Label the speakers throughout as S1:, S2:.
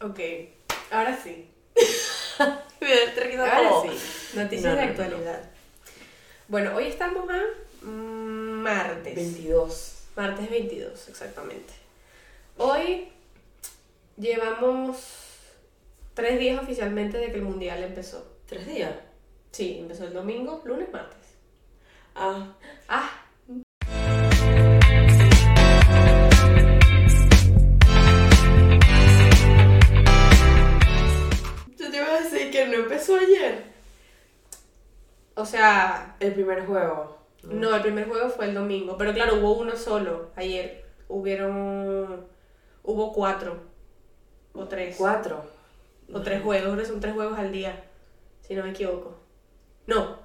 S1: Ok, ahora sí.
S2: Ahora
S1: Ahora sí. Noticias
S2: No, no,
S1: de
S2: no,
S1: actualidad. Bueno, hoy estamos a mm, martes.
S2: 22.
S1: Martes 22, exactamente. Hoy llevamos tres días oficialmente de que el mundial empezó.
S2: ¿Tres días?
S1: Sí, empezó el domingo, lunes, martes.
S2: Ah,
S1: Ah,
S2: ayer.
S1: o sea,
S2: El primer juego.
S1: no, el primer juego fue el domingo, pero claro, hubo uno solo ayer. Hubieron, hubo cuatro o tres.
S2: Cuatro.
S1: O tres juegos, creo que son tres juegos al día, si no me equivoco. No.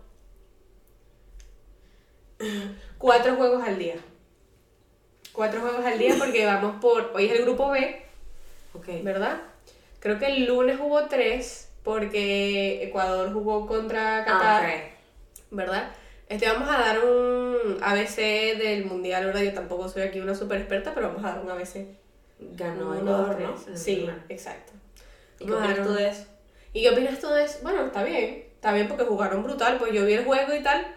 S1: Cuatro juegos al día. Cuatro juegos al día porque vamos por... Hoy es el grupo B,
S2: Ok.
S1: ¿verdad? Creo que el lunes hubo tres porque Ecuador jugó contra Qatar,
S2: Ah, ok.
S1: ¿verdad? Este, vamos a dar un ABC del Mundial, ¿verdad? Yo tampoco soy aquí una super experta, pero vamos a dar un ABC.
S2: Ganó Ecuador, ¿no?
S1: Sí, exacto.
S2: ¿Y qué opinas tú de eso?
S1: ¿Y qué opinas tú de eso? Bueno, está bien. Está bien porque jugaron brutal. Pues yo vi el juego y tal.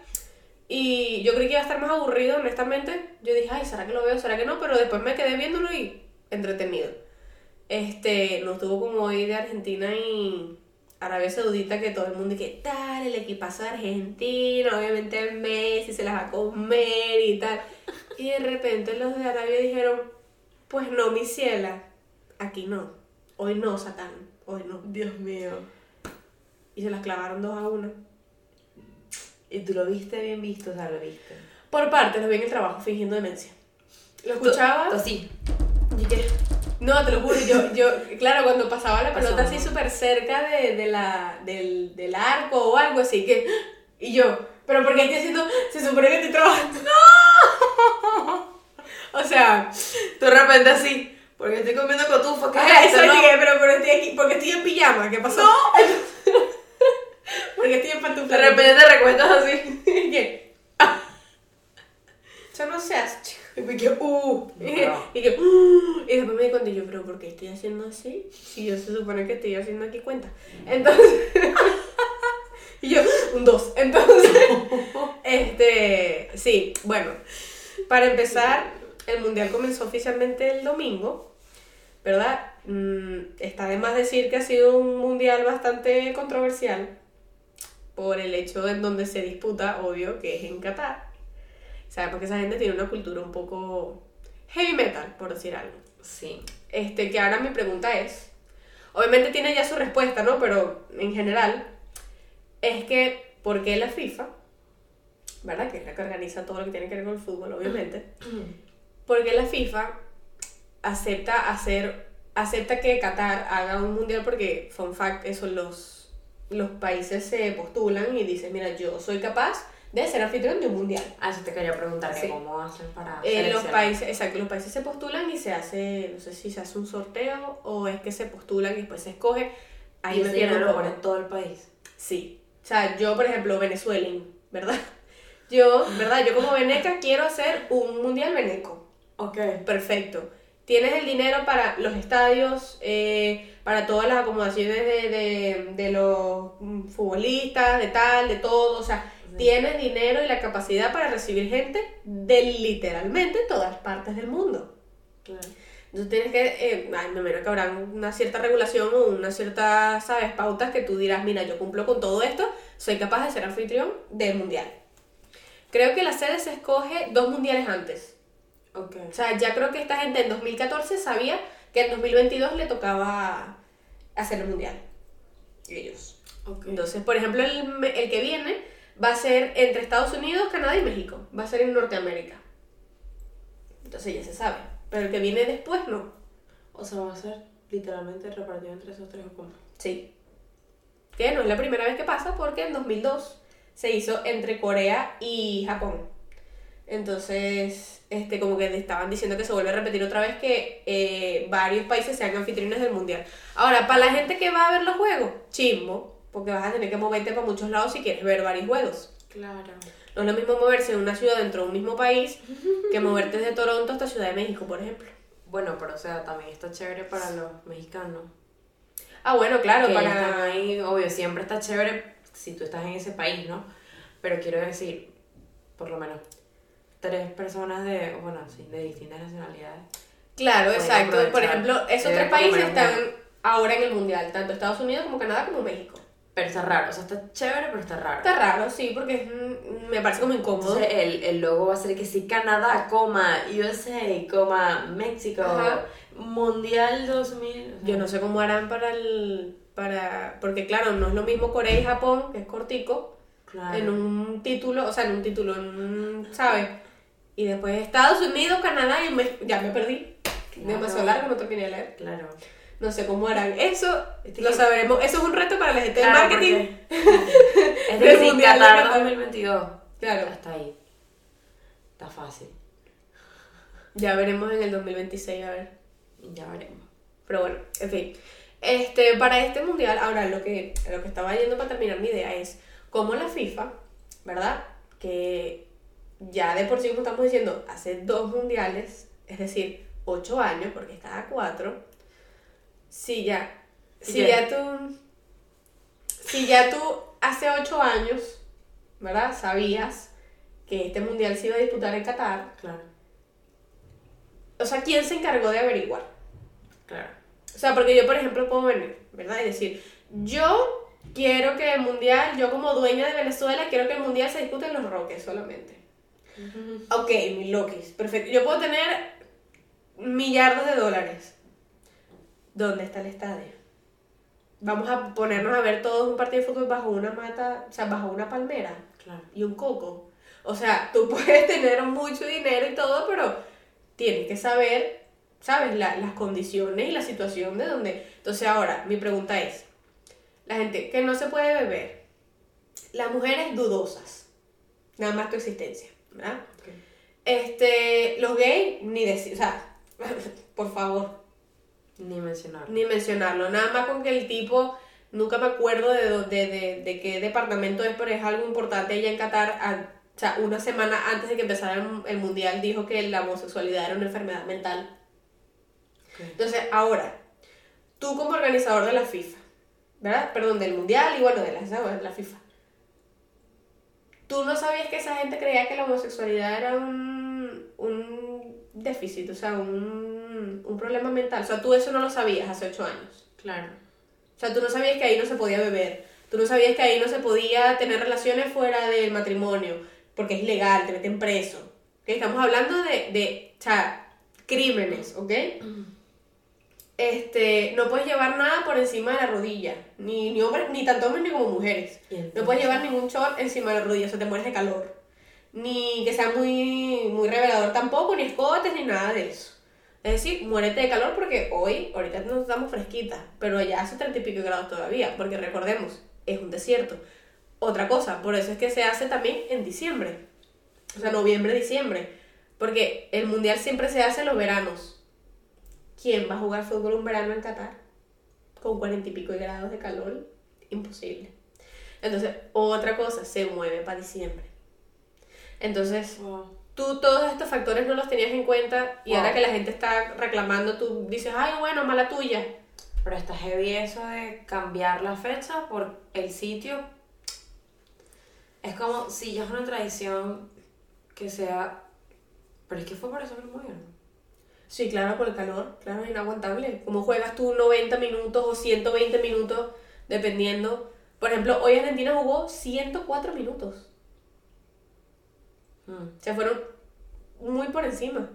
S1: Y yo creí que iba a estar más aburrido, honestamente. Yo dije, ay, ¿será que lo veo? ¿Será que no? Pero después me quedé viéndolo y entretenido. Este, no estuvo como hoy de Argentina y Arabia Saudita que todo el mundo que tal, el equipazo de Argentina, obviamente Messi se las va a comer y tal. Y de repente los de Arabia dijeron, pues no, mi ciela, aquí no. Hoy no, Satán, hoy no.
S2: Dios mío.
S1: Y se las clavaron dos a una.
S2: ¿Y tú lo viste bien visto? O sea, lo viste.
S1: Por parte, lo vi en el trabajo fingiendo demencia. Lo escuchaba.
S2: Así.
S1: ¿Y qué? No, te lo juro, yo, yo, claro, cuando pasaba la pelota así súper cerca de, de la, del, del arco o algo así, que. Y yo, ¿pero por qué estoy haciendo.? Se supone que estoy trabajando. ¡No! O sea,
S2: Tú de repente así. Porque estoy comiendo cotufa. ¿Qué es
S1: eso
S2: no?
S1: pero, pero estoy aquí, porque estoy en pijama, ¿qué pasó? porque estoy en pantufla.
S2: De repente te recuestas así.
S1: ¿Y qué? Eso no se hace, chico.
S2: Y me quedé, uh.
S1: Y que, "Uh", y después me di cuenta y yo, pero ¿por qué estoy haciendo así? Si yo se supone que estoy haciendo aquí cuenta. Entonces, y yo, un 2. Entonces, este, sí, bueno, para empezar, el mundial comenzó oficialmente el domingo, ¿verdad? Mm, está de más decir que ha sido un mundial bastante controversial por el hecho en donde se disputa, obvio, que es en Qatar. ¿Sabes? Porque esa gente tiene una cultura un poco heavy metal, por decir algo.
S2: Sí.
S1: Este, que ahora mi pregunta es, obviamente tiene ya su respuesta, ¿no? Pero en general, es que, ¿por qué la FIFA, ¿verdad? Que es la que organiza todo lo que tiene que ver con el fútbol, obviamente, ¿por qué la FIFA acepta hacer, acepta que Qatar haga un mundial? Porque, fun fact, eso los, los países se postulan y dicen, mira, yo soy capaz de ser anfitrión de un mundial.
S2: Ah, eso te quería preguntar, que
S1: Sí.
S2: ¿cómo hacen para
S1: Eh, los países, exacto, los países se postulan y se hace, no sé si se hace un sorteo o es que se postulan y después se escoge. Ahí
S2: y
S1: me pierdo
S2: lo ponen en todo el país.
S1: Sí. O sea, yo, por ejemplo, Venezuela, ¿verdad? Yo, ¿verdad? Yo como veneca quiero hacer un mundial veneco.
S2: Ok.
S1: Perfecto. Tienes el dinero para los estadios, eh, para todas las acomodaciones de, de, de los mm, futbolistas, de tal, de todo. O sea. Tienes dinero y la capacidad para recibir gente de literalmente todas partes del mundo.
S2: Claro.
S1: Entonces tienes que, eh, ay, me imagino que habrá una cierta regulación o una cierta, ¿sabes? Pautas que tú dirás, mira, yo cumplo con todo esto, soy capaz de ser anfitrión del mundial. Creo que la sede se escoge dos mundiales antes.
S2: Ok.
S1: O sea, ya creo que esta gente en 2014 sabía que en 2022 le tocaba hacer el mundial. Ellos.
S2: Ok.
S1: Entonces, por ejemplo, el, el que viene va a ser entre Estados Unidos, Canadá y México. Va a ser en Norteamérica. Entonces ya se sabe. Pero el que viene después no.
S2: O sea, va a ser literalmente repartido entre esos tres o cómo.
S1: Sí. Que no es la primera vez que pasa porque en 2002 se hizo entre Corea y Japón. Entonces, este, como que estaban diciendo que se vuelve a repetir otra vez que eh, varios países sean anfitriones del mundial. Ahora, para la gente que va a ver los juegos, chimbo, porque vas a tener que moverte para muchos lados si quieres ver varios juegos.
S2: Claro.
S1: No es lo mismo moverse en una ciudad dentro de un mismo país que moverte desde Toronto hasta Ciudad de México, por ejemplo.
S2: Bueno, pero o sea, también está chévere para los mexicanos.
S1: Ah, bueno, claro,
S2: que
S1: para...
S2: ahí, obvio, siempre está chévere si tú estás en ese país, ¿no? Pero quiero decir, por lo menos, tres personas de, bueno, sí, de distintas nacionalidades.
S1: Claro, exacto. Por ejemplo, esos
S2: de
S1: tres
S2: por
S1: países están ahora en el mundial, tanto Estados Unidos como Canadá como México.
S2: Pero está raro, o sea, está chévere, pero está raro.
S1: Está raro, sí, porque es, me parece como incómodo.
S2: Entonces el, el logo va a ser que sí, Canadá, coma, USA, coma, México,
S1: Ajá.
S2: Mundial 2000. o sea,
S1: Yo no sé cómo harán para el. para Porque, claro, no es lo mismo Corea y Japón, que es cortico,
S2: Claro.
S1: en un título, o sea, en un título, en un, ¿sabes? Y después Estados Unidos, Canadá y México. Ya me perdí.
S2: Claro.
S1: Demasiado largo, no terminé de leer.
S2: Claro.
S1: No sé cómo harán. Eso
S2: Este
S1: lo sabremos. Eso es un reto para la gente de
S2: Claro,
S1: marketing.
S2: es
S1: Del
S2: de Qatar. 2022.
S1: Claro.
S2: Hasta ahí. Está fácil.
S1: Ya veremos en el 2026, a ver.
S2: Ya veremos.
S1: Pero bueno, en fin. Este, para este mundial, ahora lo que, lo que estaba yendo para terminar mi idea es cómo la FIFA, ¿verdad? Que ya de por sí, como estamos diciendo, hace dos mundiales, es decir, ocho años, porque es cada cuatro. Si ya, si
S2: Ya.
S1: ya tú, si ya tú hace ocho años, ¿verdad? Sabías que este mundial se iba a disputar en Qatar.
S2: Claro.
S1: O sea, ¿quién se encargó de averiguar?
S2: Claro.
S1: O sea, porque yo, por ejemplo, puedo venir, ¿verdad? Y decir, yo quiero que el mundial, yo como dueña de Venezuela, quiero que el mundial se discute en los Roques solamente. Ok, mi Lokis, perfecto. Yo puedo tener millardos de dólares. ¿Dónde está el estadio? Vamos a ponernos a ver todos un partido de fútbol bajo una mata, o sea, bajo una palmera
S2: Claro.
S1: y un coco. O sea, tú puedes tener mucho dinero y todo, pero tienes que saber, ¿sabes? La- las condiciones y la situación de donde... Entonces ahora, mi pregunta es, la gente que no se puede beber, las mujeres dudosas, nada más tu existencia, ¿verdad? Este, los gays, ni decir, o sea, por favor,
S2: Ni mencionar.
S1: ni mencionarlo, nada más con que el tipo, nunca me acuerdo de, de, de, de qué departamento es, pero es algo importante allá en Qatar, a- o sea, una semana antes de que empezara el, el mundial dijo que la homosexualidad era una enfermedad mental. Entonces, ahora, tú como organizador de la FIFA, ¿verdad? Perdón, del mundial y bueno, de la, de la FIFA. ¿Tú no sabías que esa gente creía que la homosexualidad era un déficit, o sea, un, un problema mental? O sea, tú eso no lo sabías hace ocho años.
S2: Claro.
S1: O sea, tú no sabías que ahí no se podía beber. Tú no sabías que ahí no se podía tener relaciones fuera del matrimonio, porque es ilegal, te meten preso. Estamos hablando de, de o sea, crímenes, ¿ok? Este, no puedes llevar nada por encima de la rodilla, ni, ni hombres, ni tanto hombres ni como mujeres. No puedes llevar ningún short encima de la rodilla, o sea, te mueres de calor. Ni que sea muy, muy revelador tampoco, ni escotes, ni nada de eso. Es decir, muérete de calor porque hoy, ahorita nos estamos fresquitas, pero allá hace 30 y pico grados todavía, porque recordemos, es un desierto. Otra cosa, por eso es que se hace también en diciembre. O sea, noviembre, diciembre. Porque el mundial siempre se hace en los veranos. ¿Quién va a jugar fútbol un verano en Qatar? Con 40 y pico grados de calor. Imposible. Entonces, otra cosa, se mueve para diciembre. Entonces,
S2: Wow.
S1: tú todos estos factores no los tenías en cuenta y
S2: Wow.
S1: ahora que la gente está reclamando, tú dices, ay, bueno, mala tuya.
S2: Pero está heavy eso de cambiar la fecha por el sitio. Es como si ya es una tradición que sea. Pero es que fue por eso que lo movieron.
S1: Sí, claro, por el calor, claro, es inaguantable. ¿Cómo juegas tú 90 minutos o 120 minutos, dependiendo? Por ejemplo, hoy Argentina jugó 104 minutos.
S2: Mm.
S1: Se fueron muy por encima.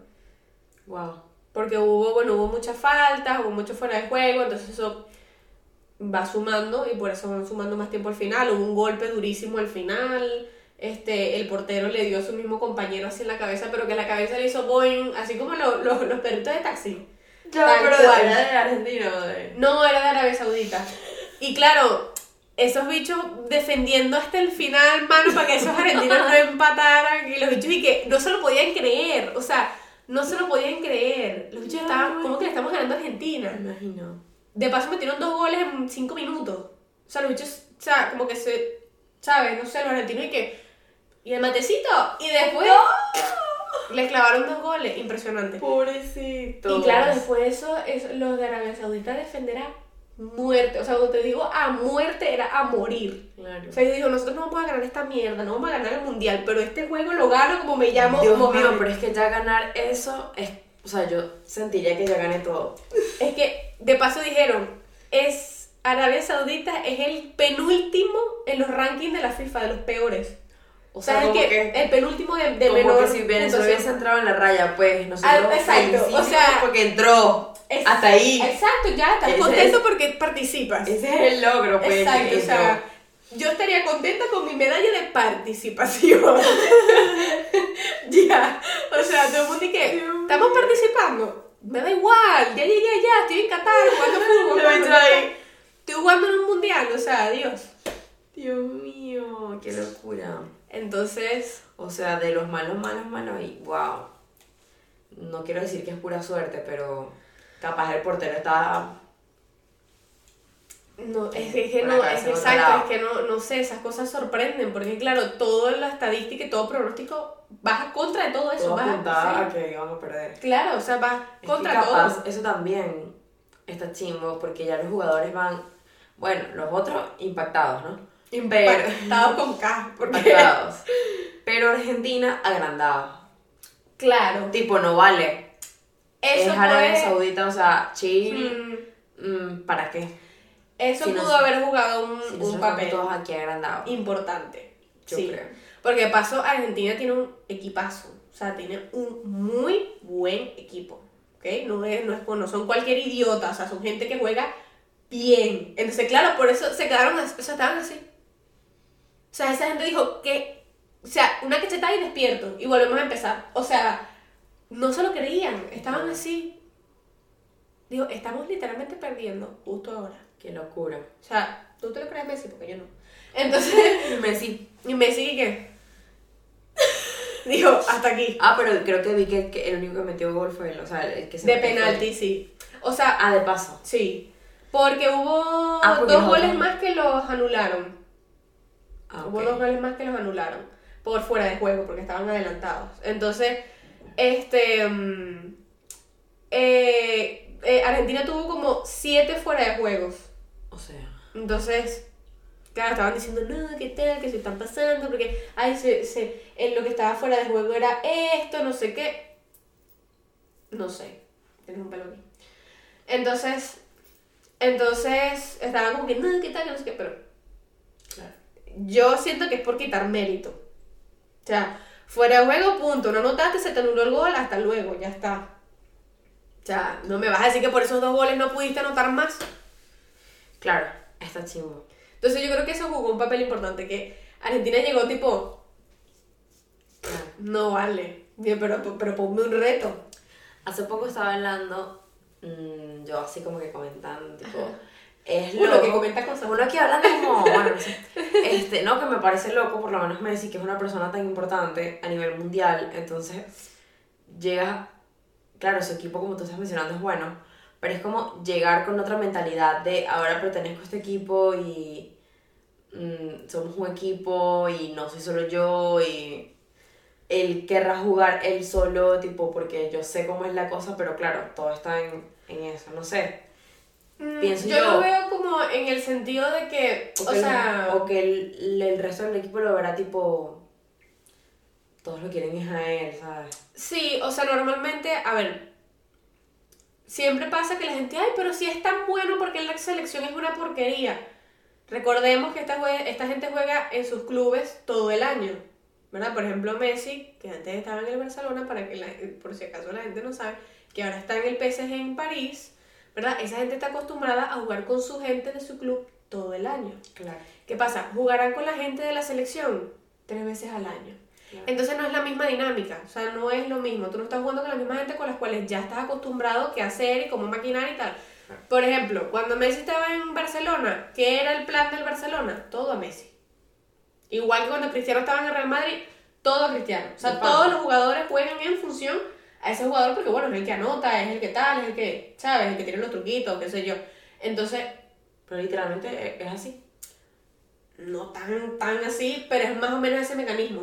S2: Wow.
S1: Porque hubo, bueno, hubo muchas faltas, hubo mucho fuera de juego, entonces eso va sumando y por eso van sumando más tiempo al final. Hubo un golpe durísimo al final. Este, el portero le dio a su mismo compañero así en la cabeza, pero que la cabeza le hizo boing, así como lo- lo- los perritos de taxi.
S2: Ya, pero
S1: cual.
S2: era de Argentina.
S1: No, era de Arabia Saudita. Y claro, esos bichos defendiendo hasta el final, mano, para que esos argentinos no empataran. Y los bichos y que no se lo podían creer. O sea, no se lo podían creer. Los bichos estaban, ¿cómo que le estamos ganando a Argentina?
S2: Me imagino.
S1: De paso metieron dos goles en cinco minutos. O sea, los bichos, o sea, como que se, ¿sabes? No sé, los argentinos y que... Y el matecito. Y después les clavaron dos goles. Impresionante.
S2: Pobrecito.
S1: Y claro, después eso, eso, los de Arabia Saudita defenderán muerte. O sea, cuando te digo a muerte, era a morir.
S2: Claro.
S1: O sea, yo digo, nosotros no vamos a ganar esta mierda, no vamos a ganar el mundial, pero este juego lo gano como me llamo.
S2: Dios
S1: Mohamed.
S2: mío, pero es que ya ganar eso es. O sea, yo sentiría que ya gané todo.
S1: Es que, de paso dijeron, es Arabia Saudita es el penúltimo en los rankings de la FIFA, de los peores.
S2: O
S1: sea, el,
S2: como
S1: que,
S2: que.
S1: el penúltimo de, de
S2: como
S1: menor
S2: que si Venezuela hubiese entrado en la raya, pues nosotros
S1: Ah, exacto, o sea,
S2: porque entró
S1: Es-
S2: hasta ahí.
S1: Exacto, ya estás contento
S2: es-
S1: porque participas.
S2: Ese es el logro, pues.
S1: Exacto, o sea, yo estaría contenta con mi medalla de participación. ya, o sea, todo el mundo y que, ¿estamos participando? Me da igual, ya llegué allá, estoy en Qatar jugando fútbol. Estoy jugando en un mundial, o sea, adiós.
S2: Dios mío, qué locura.
S1: Entonces,
S2: O sea, de los malos, malos, malos, y wow. No quiero decir que es pura suerte, pero capaz el portero está.
S1: no, es, es que no, es exacto, es que no, no sé, esas cosas sorprenden, porque claro, toda la estadística y todo pronóstico vas contra de todo eso,
S2: todo
S1: vas sí.
S2: a que íbamos a perder.
S1: Claro, o sea, vas
S2: Es
S1: contra todo.
S2: eso también está chimbo, porque ya los jugadores van. Bueno, los otros impactados, ¿no?
S1: Impactados con K, porque
S2: Impactados. Pero Argentina agrandado.
S1: claro,
S2: Tipo, no vale.
S1: eso
S2: es Arabia
S1: puede-
S2: Saudita, o sea, Chile.
S1: Mm,
S2: mm, ¿Para qué?
S1: eso
S2: Si
S1: pudo
S2: nos-
S1: haber jugado un,
S2: Si
S1: un
S2: nosotros
S1: papel
S2: todos aquí agrandados.
S1: importante.
S2: Yo
S1: sí.
S2: creo.
S1: Porque de paso Argentina tiene un equipazo, o sea, tiene un muy buen equipo, ¿ok? No, es, no, es, no son cualquier idiota, o sea, son gente que juega bien. Entonces, claro, por eso se quedaron, o sea, estaban así. O sea, esa gente dijo que, o sea, una cachetada y despierto, y volvemos a empezar. O sea, no se lo creían, estaban así. Digo, estamos literalmente perdiendo justo ahora.
S2: Qué locura.
S1: O sea, tú te lo crees Messi, porque yo no. Entonces,
S2: Messi.
S1: y Messi, ¿qué? Dijo, hasta aquí.
S2: Ah, pero creo que vi que, que el único que metió gol fue él, o sea, el que se
S1: De penalti, sí. O sea,
S2: Ah, de paso.
S1: sí. Porque hubo
S2: Ah, porque
S1: dos goles más que los anularon.
S2: Ah,
S1: Hubo
S2: ok.
S1: dos goles más que los anularon. Por fuera de juego, porque estaban adelantados. Entonces, este. mm, eh, eh, Argentina tuvo como siete fuera de juegos.
S2: O sea,
S1: Entonces, claro, estaban diciendo, no, ¿qué tal? Que se están pasando, porque, ay, se, se, en lo que estaba fuera de juego era esto, no sé qué. No sé, tienes un pelo aquí. Entonces, entonces, estaban como que, no, ¿qué tal? No sé qué, pero. Yo siento que es por quitar mérito. O sea, fuera de juego, punto. No notaste, se te anuló el gol, hasta luego, ya está. O sea, no me vas a decir que por esos dos goles no pudiste anotar más.
S2: Claro, está chimbo.
S1: Entonces yo creo que eso jugó un papel importante, que Argentina llegó tipo,
S2: Claro.
S1: no vale, pero, pero ponme un reto.
S2: Hace poco estaba hablando, mm, yo así como que comentando, tipo,
S1: Ajá.
S2: Es
S1: Uno
S2: loco.
S1: que comenta cosas.
S2: Uno aquí hablando como, bueno. Este, no, que me parece loco, por lo menos Messi, que es una persona tan importante a nivel mundial, entonces llega, claro, su equipo, como tú estás mencionando, es bueno, pero es como llegar con otra mentalidad de ahora pertenezco a este equipo y mm, somos un equipo y no soy solo yo y él querrá jugar él solo, tipo, porque yo sé cómo es la cosa, pero claro, todo está en, en eso, no sé.
S1: Mm,
S2: pienso
S1: yo,
S2: yo-
S1: lo veo como en el sentido de que,
S2: O
S1: o
S2: que, el-
S1: sea,
S2: o que el, el resto del equipo lo verá tipo. Todos lo quieren es a él, ¿sabes?
S1: sí, o sea, normalmente, a ver, siempre pasa que la gente, ay, pero si es tan bueno porque la selección es una porquería. Recordemos que esta, jue- esta gente juega en sus clubes todo el año, ¿verdad? Por ejemplo, Messi, que antes estaba en el Barcelona, para que la- por si acaso la gente no sabe, que ahora está en el PSG en París, ¿verdad? Esa gente está acostumbrada a jugar con su gente de su club todo el año.
S2: Claro.
S1: ¿Qué pasa? Jugarán con la gente de la selección tres veces al año.
S2: Claro.
S1: Entonces no es la misma dinámica, o sea, no es lo mismo. Tú no estás jugando con la misma gente con las cuales ya estás acostumbrado qué hacer y cómo maquinar y tal.
S2: Claro.
S1: Por ejemplo, cuando Messi estaba en Barcelona, ¿qué era el plan del Barcelona? Todo a Messi. Igual que cuando Cristiano estaba en el Real Madrid, todo a Cristiano. O sea, todos los jugadores juegan en función a ese jugador porque, bueno, es el que anota, es el que tal, es el que, ¿sabes? El que tiene los truquitos, qué sé yo. Entonces,
S2: Pero literalmente e- es así.
S1: no tan, tan así, pero es más o menos ese mecanismo.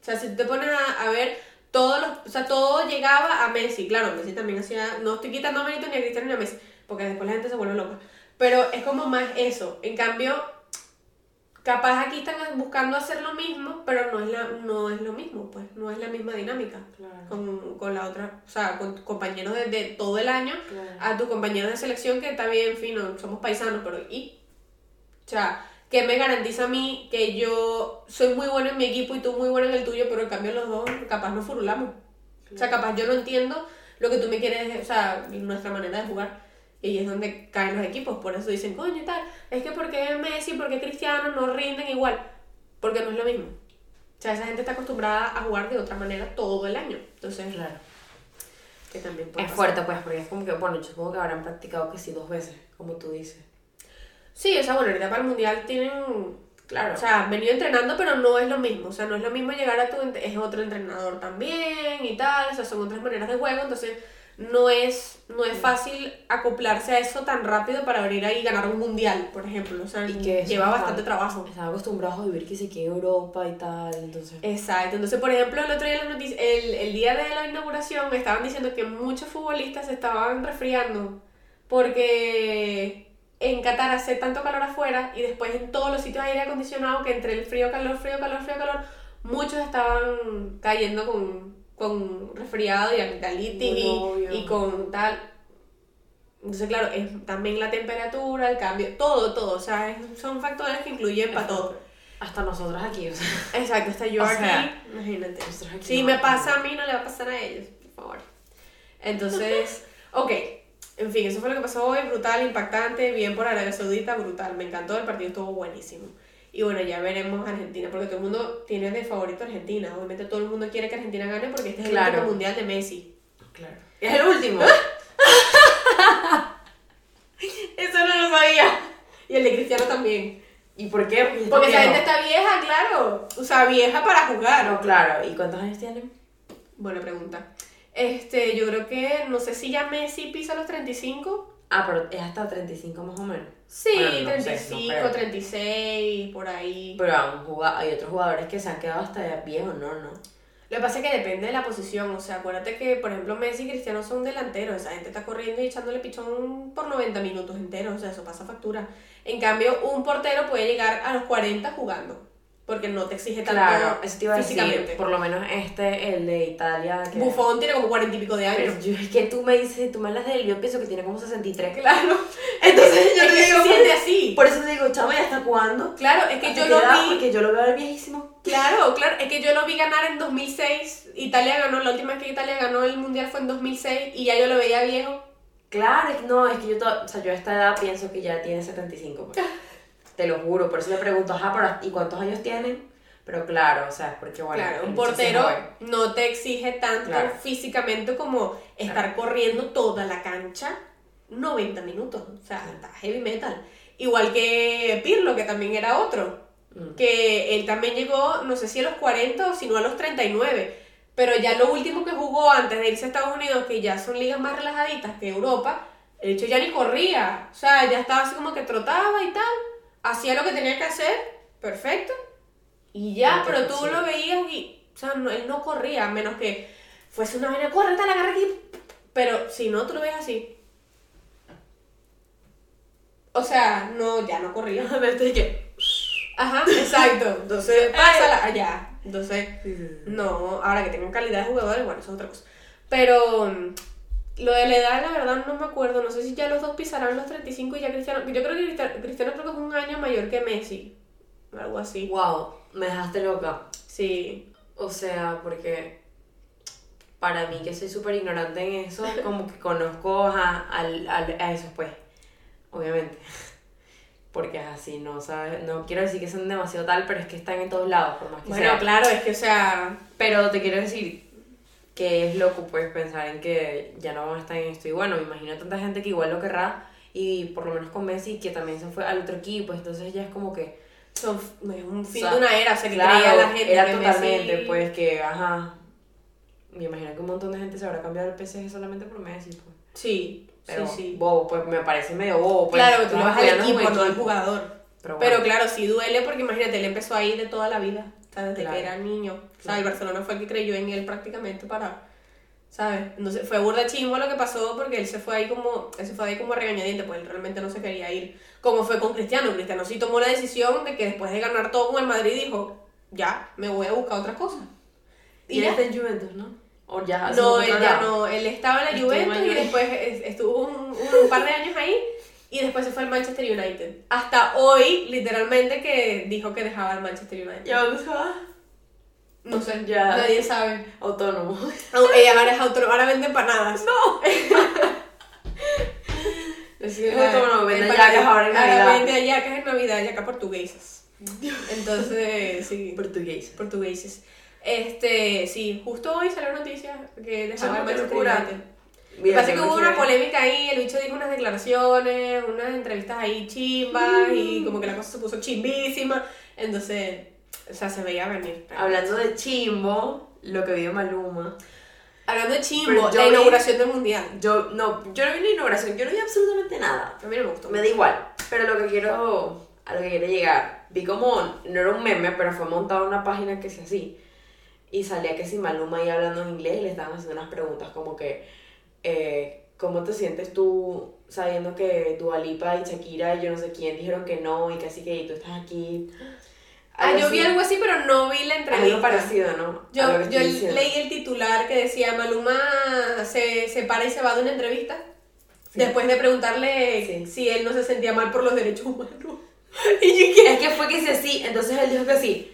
S1: O sea, si tú te pones a, a ver, todos los, o sea, todo llegaba a Messi. Claro, Messi también hacía, no estoy quitando mérito ni a Cristiano ni a Messi, porque después la gente se vuelve loca. Pero es como más eso. En cambio, capaz aquí están buscando hacer lo mismo, pero no es, la, no es lo mismo, pues, no es la misma dinámica.
S2: Claro.
S1: Con, con la otra, o sea, con compañeros de, de todo el año,
S2: Claro.
S1: a tus compañeros de selección que está bien fino, somos paisanos, pero ¿y? O sea, ¿qué me garantiza a mí que yo soy muy bueno en mi equipo y tú muy bueno en el tuyo, pero en cambio los dos capaz nos furulamos? O sea, capaz yo no entiendo lo que tú me quieres, o sea, nuestra manera de jugar. Y es donde caen los equipos, por eso dicen, coño y tal, es que porque Messi, porque Cristiano no rinden igual, porque no es lo mismo. O sea, esa gente está acostumbrada a jugar de otra manera todo el año. Entonces,
S2: Claro.
S1: que también puede
S2: Es
S1: pasar.
S2: fuerte, pues, porque es como que, bueno, yo supongo que habrán practicado que sí dos veces, como tú dices.
S1: Sí, o sea, bueno, ahorita para el mundial tienen, claro, o sea, han venido entrenando, pero no es lo mismo. O sea, no es lo mismo llegar a tu, es otro entrenador también y tal, o sea, son otras maneras de juego, entonces no es, no es fácil acoplarse a eso tan rápido para venir ahí y ganar un mundial, por ejemplo. O sea,
S2: Y que
S1: lleva bastante trabajo.
S2: Están acostumbrados a vivir que se en Europa y tal, entonces.
S1: Exacto, entonces por ejemplo el otro día el, el día de la inauguración estaban diciendo que muchos futbolistas se estaban resfriando porque en Qatar hace tanto calor afuera y después en todos los sitios hay aire acondicionado que entre el frío, calor, frío, calor, frío, calor, muchos estaban cayendo con, con resfriado y amigdalitis y, y con tal. Entonces, claro, es también la temperatura, el cambio, todo, todo. O sea, es- son factores que influyen para todo.
S2: Hasta nosotras aquí, o sea.
S1: Exacto, está yo
S2: O
S1: aquí,
S2: sea,
S1: imagínate.
S2: aquí
S1: Si
S2: no-
S1: me pasa a mí, no le va a pasar a ellos, por favor. Entonces, ok. En fin, eso fue lo que pasó hoy, brutal, impactante, bien por Arabia Saudita, brutal. Me encantó, el partido estuvo buenísimo. Y bueno, ya veremos Argentina, porque todo el mundo tiene de favorito a Argentina. Obviamente todo el mundo quiere que Argentina gane porque este es el último mundial de Messi.
S2: Claro. Es el último.
S1: Eso no lo sabía. Y el de Cristiano también.
S2: ¿Y por qué?
S1: Porque esa
S2: viejo.
S1: gente está vieja, claro. O sea, vieja para jugar.
S2: No, claro. ¿Y cuántos años tienen?
S1: Buena pregunta. Este, yo creo que, no sé si ya Messi pisa los 35.
S2: Ah, pero es hasta 35 más o menos.
S1: Sí,
S2: Bueno, no sé,
S1: 35,
S2: no creo.
S1: 36, por ahí.
S2: Pero hay otros jugadores que se han quedado hasta viejos, ¿no? ¿No?
S1: Lo que pasa es que depende de la posición. O sea, acuérdate que, por ejemplo, Messi y Cristiano son delanteros. Esa gente está corriendo y echándole pichón por 90 minutos enteros. O sea, eso pasa factura. En cambio, un portero puede llegar a los 40 jugando. Porque no te exige tanto
S2: Claro, eso te iba a
S1: físicamente.
S2: decir. Por lo menos este, el de Italia. Que...
S1: Buffon tiene como 40 y pico de años.
S2: Pero yo, es que tú me dices, tú me hablas de él, yo pienso que tiene como 63.
S1: Claro.
S2: Entonces yo
S1: Es
S2: te
S1: que
S2: digo,
S1: siente así.
S2: por eso te digo, chavo, ¿y hasta cuándo?
S1: Claro, es que
S2: ¿Hasta
S1: yo lo vi.
S2: Porque yo lo veo al viejísimo.
S1: Claro, claro, es que yo lo vi ganar en 2006. Italia ganó, la última vez que Italia ganó el mundial fue en 2006 y ya yo lo veía viejo.
S2: Claro, no, es que yo, to- o sea, yo a esta edad pienso que ya tiene 75. pues. Te lo juro, por eso le pregunto, ajá, pero ¿y cuántos años tienen? Pero claro, o sea, es porque bueno.
S1: claro, un portero no te exige tanto
S2: Claro.
S1: físicamente como estar corriendo toda la cancha 90 minutos. O sea, está heavy metal. Igual que Pirlo, que también era otro.
S2: Mm.
S1: Que él también llegó, no sé si a los 40 o si no a los 39. Pero ya lo último que jugó antes de irse a Estados Unidos, que ya son ligas más relajaditas que Europa, el hecho ya ni corría. O sea, ya estaba así como que trotaba y tal. Hacía lo que tenía que hacer, perfecto. Y ya, pero tú lo veías y, o sea, no- él no corría, a menos que fuese una vaina, corre, tal, agarra aquí. Pero si no, tú lo ves así. O sea, no, ya no corría.
S2: Que.
S1: Ajá, exacto. Entonces, pásala allá. Entonces, no, ahora que tengan calidad de jugadores, bueno, eso es otra cosa. Pero lo de la edad, la verdad, no me acuerdo. No sé si ya los dos pisarán los 35 y ya Cristiano. Yo creo que Cristiano, Cristiano creo que es un año mayor que Messi. Algo así.
S2: Wow, me dejaste loca.
S1: Sí.
S2: O sea, porque para mí que soy súper ignorante en eso, como que conozco a, al- a esos pues, obviamente. Porque es así, no sabes, no quiero decir que son demasiado tal, pero es que están en todos lados, por más que
S1: Bueno,
S2: sea.
S1: claro, es que, o sea,
S2: Pero te quiero decir que es loco pues pensar en que ya no van a estar en esto. Y bueno, me imagino tanta gente que igual lo querrá, y por lo menos con Messi, que también se fue al otro equipo, entonces ya es como que...
S1: son, es un fin
S2: O sea,
S1: de una era. O sea, que
S2: Claro,
S1: creía la gente
S2: era
S1: que
S2: totalmente,
S1: Messi-
S2: pues que, ajá. Me imagino que un montón de gente se habrá cambiado el PSG solamente por Messi, pues.
S1: Sí,
S2: Pero
S1: sí, sí.
S2: bobo, pues me parece medio bobo. Pues,
S1: claro, que tú le vas al equipo, no al jugador.
S2: Pero,
S1: Pero
S2: bueno,
S1: claro, sí duele porque imagínate, él empezó ahí de toda la vida, sea, desde
S2: Claro.
S1: que era niño. O sea, el Barcelona fue el que creyó en él prácticamente para ¿sabes? Entonces fue burda chimbo lo que pasó porque él se fue ahí como, él se fue ahí como regañadiente, pues él realmente no se quería ir. Como fue con Cristiano, Cristiano sí tomó la decisión de que después de ganar todo con el Madrid dijo, ya, me voy a buscar otra cosa.
S2: Y
S1: Y
S2: está en Juventus, ¿no? O ya
S1: No, él ya no, él estaba en la
S2: Estuvo
S1: Juventus y después es- estuvo un, un- un par de años ahí y después se fue al Manchester United. Hasta hoy, literalmente, que dijo que dejaba el Manchester United.
S2: ¿Y a dónde se va?
S1: No sé,
S2: Ya.
S1: nadie sabe.
S2: Autónomo.
S1: No, ella ahora es autónoma, ahora vende empanadas. No.
S2: Es autónomo, vende yacas ahora en
S1: Ahora
S2: Navidad.
S1: vende yacas en Navidad, yacas portuguesas. Entonces, sí,
S2: Portugués.
S1: portugueses. Este, sí, justo hoy salió noticia que dejaba el Manchester. United. Pasa
S2: yo
S1: que
S2: me
S1: hubo una polémica ahí, el bicho dijo unas declaraciones, unas entrevistas ahí chimbas y como que la cosa se puso chimbísima. Entonces, o sea, se veía venir.
S2: Hablando de chimbo, lo que vio Maluma.
S1: Hablando de chimbo, la
S2: vi-
S1: inauguración del mundial.
S2: Yo no, yo no vi la inauguración, yo no vi absolutamente nada.
S1: A mí no me gustó.
S2: Me da igual. Pero lo que quiero, a lo que quiero llegar, vi como, no era un meme, pero fue montado una página que es así. Y salía que si Maluma ahí hablando en inglés y le estaban haciendo unas preguntas como que, eh, ¿cómo te sientes tú sabiendo que Dua Lipa y Shakira y yo no sé quién dijeron que no y que así que tú estás aquí?
S1: Ah, yo vi algo así, pero no vi la entrevista.
S2: Algo parecido, ¿no?
S1: Yo, yo leí el titular que decía Maluma se, se para y se va de una entrevista
S2: Sí.
S1: después de preguntarle
S2: Sí.
S1: si él no se sentía mal por los derechos humanos. y yo ¿qué?
S2: Es que fue que dice sí, entonces él dijo que sí.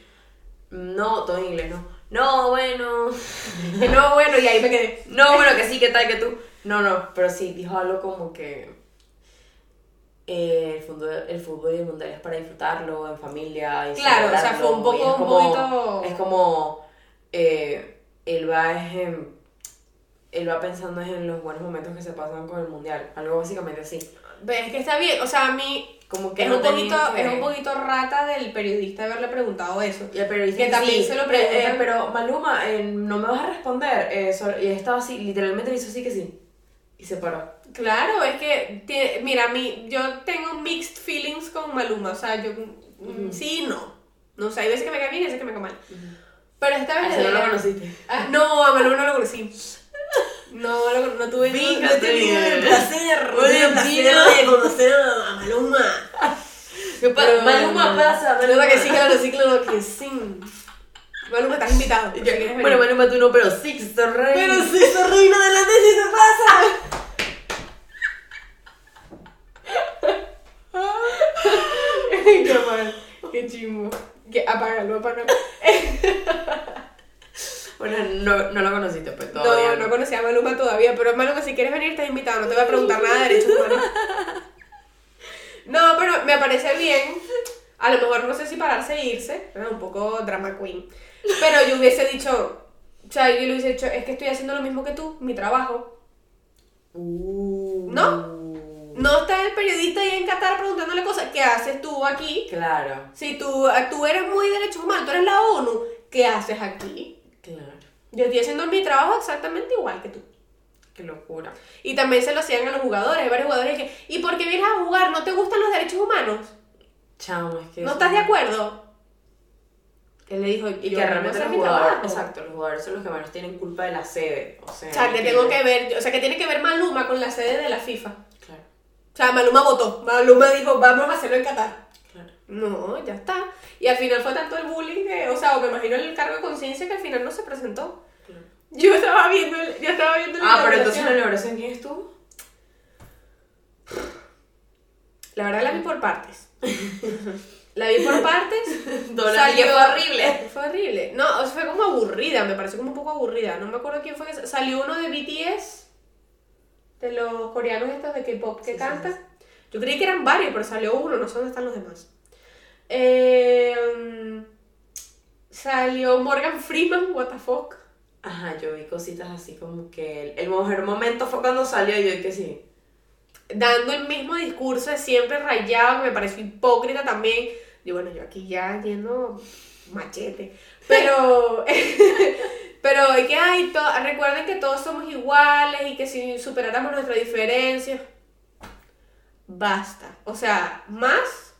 S2: No, todo en inglés, no. No, bueno.
S1: Que no, bueno, y ahí me quedé.
S2: No, bueno, que sí, que tal, que tú. No, no, pero sí, dijo algo como que eh, el, fútbol, el fútbol y el mundial es para disfrutarlo en familia. Y
S1: Claro, o sea, fue un poco,
S2: es
S1: un
S2: como,
S1: poquito-
S2: Es como, eh, él va es en- él va pensando es en los buenos momentos que se pasan con el mundial, algo básicamente así.
S1: Ves que está bien, o sea, a mí
S2: Como que
S1: es
S2: no
S1: un, poquito,
S2: que-
S1: es un poquito rata del periodista haberle preguntado eso.
S2: Y el periodista
S1: Que también se lo
S2: eh, eh, pero Maluma, eh, no me vas a responder. Eh, so- y estaba así, literalmente le hizo así que sí. Y se paró.
S1: Claro, es que, tiene- mira, mí, yo tengo mixed feelings con Maluma, o sea, yo, mm, sí y no. No sé, hay veces que me cae bien y veces que me cae mal. Pero esta vez...
S2: A
S1: le
S2: ese no lo conociste.
S1: Ah, no, a Maluma no lo conocí. No, lo- no tuve no- no el placer, no el placer de conocer a Maluma. Pero-
S2: Maluma pasa, Maluma.
S1: que sí, claro, sí, claro que sí. Maluma, estás invitado. si venir.
S2: Bueno, Maluma tú no, pero Sixto Rey.
S1: Pero si esta reina adelante sí se pasa. Qué mal, qué chimbo. Que, apágalo, apágalo.
S2: Bueno, no, no lo conociste, pues
S1: No,
S2: todavía.
S1: no conocía a Maluma todavía, pero Maluma, si quieres venir, estás invitado. No te voy a preguntar nada de derechos humanos. No, pero me parece bien. A lo mejor no sé si pararse e irse. ¿no? Un poco drama queen. Pero yo hubiese dicho. O sea, yo le hubiese dicho, es que estoy haciendo lo mismo que tú, mi trabajo.
S2: Uh.
S1: ¿No? No está el periodista ahí en Qatar preguntándole cosas. ¿Qué haces tú aquí?
S2: Claro,
S1: Si tú, tú eres muy derechos humanos, tú eres la ONU, ¿qué haces aquí?
S2: claro.
S1: Yo estoy haciendo mi trabajo exactamente igual que tú.
S2: Qué locura.
S1: Y también se lo hacían a los jugadores. Hay varios jugadores que, ¿y por qué vienes a jugar? ¿No te gustan los derechos humanos?
S2: Chamo, es que.
S1: ¿No estás de acuerdo? Que le dijo,
S2: Y
S1: yo
S2: que realmente los jugadores, exacto, los jugadores son los que menos tienen culpa de la sede. O sea,
S1: O sea, que tengo que ver, o sea, que tiene que ver Maluma con la sede de la FIFA.
S2: Claro,
S1: O sea, Maluma votó. Maluma dijo, vamos a hacerlo en Qatar. No, ya está. Y al final fue tanto el bullying que, o sea, o me imagino el cargo de conciencia que al final no se presentó.
S2: claro.
S1: Yo estaba viendo, el- yo estaba viendo la
S2: Ah, pero entonces la inauguración, ¿quién estuvo?
S1: La verdad la vi por partes. La vi por partes. Salió-
S2: fue horrible.
S1: Fue horrible. No, o sea, fue como aburrida, me pareció como un poco aburrida. No me acuerdo quién fue que salió uno de BTS, de los coreanos estos de K-pop que
S2: Sí, sí,
S1: cantan. Yo creí que eran varios, pero salió uno, no sé dónde están los demás. Eh, mm, salió Morgan Freeman, what the fuck.
S2: Ajá, yo vi cositas así como que el, el mejor momento fue cuando salió y yo que sí.
S1: dando el mismo discurso de siempre rayado, que me pareció hipócrita también. Y bueno, yo aquí ya yendo machete. Pero, pero hay que hay to- recuerden que todos somos iguales y que si superáramos nuestras diferencias, basta. O sea, más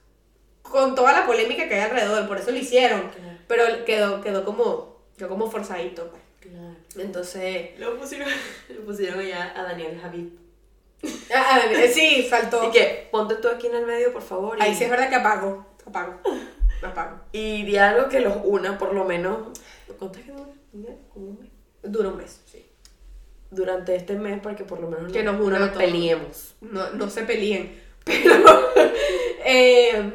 S1: con toda la polémica que hay alrededor, por eso lo hicieron. Pero quedó, quedó como, quedó como forzadito. pues.
S2: Claro.
S1: Entonces,
S2: Lo pusieron, lo pusieron allá a Daniel Javid.
S1: ah, ah, sí, faltó.
S2: Y que ponte tú aquí en el medio, por favor. Y,
S1: Ahí sí es verdad que apago, apago, apago.
S2: y di algo que los una, por lo menos. ¿Cuánto es que dura? ¿Un mes? ¿Como un mes?
S1: Dura un mes, sí.
S2: Durante este mes, para que por lo menos
S1: Que
S2: no,
S1: nos
S2: no
S1: una
S2: nos peleemos.
S1: No, no se peleen. Pero. eh,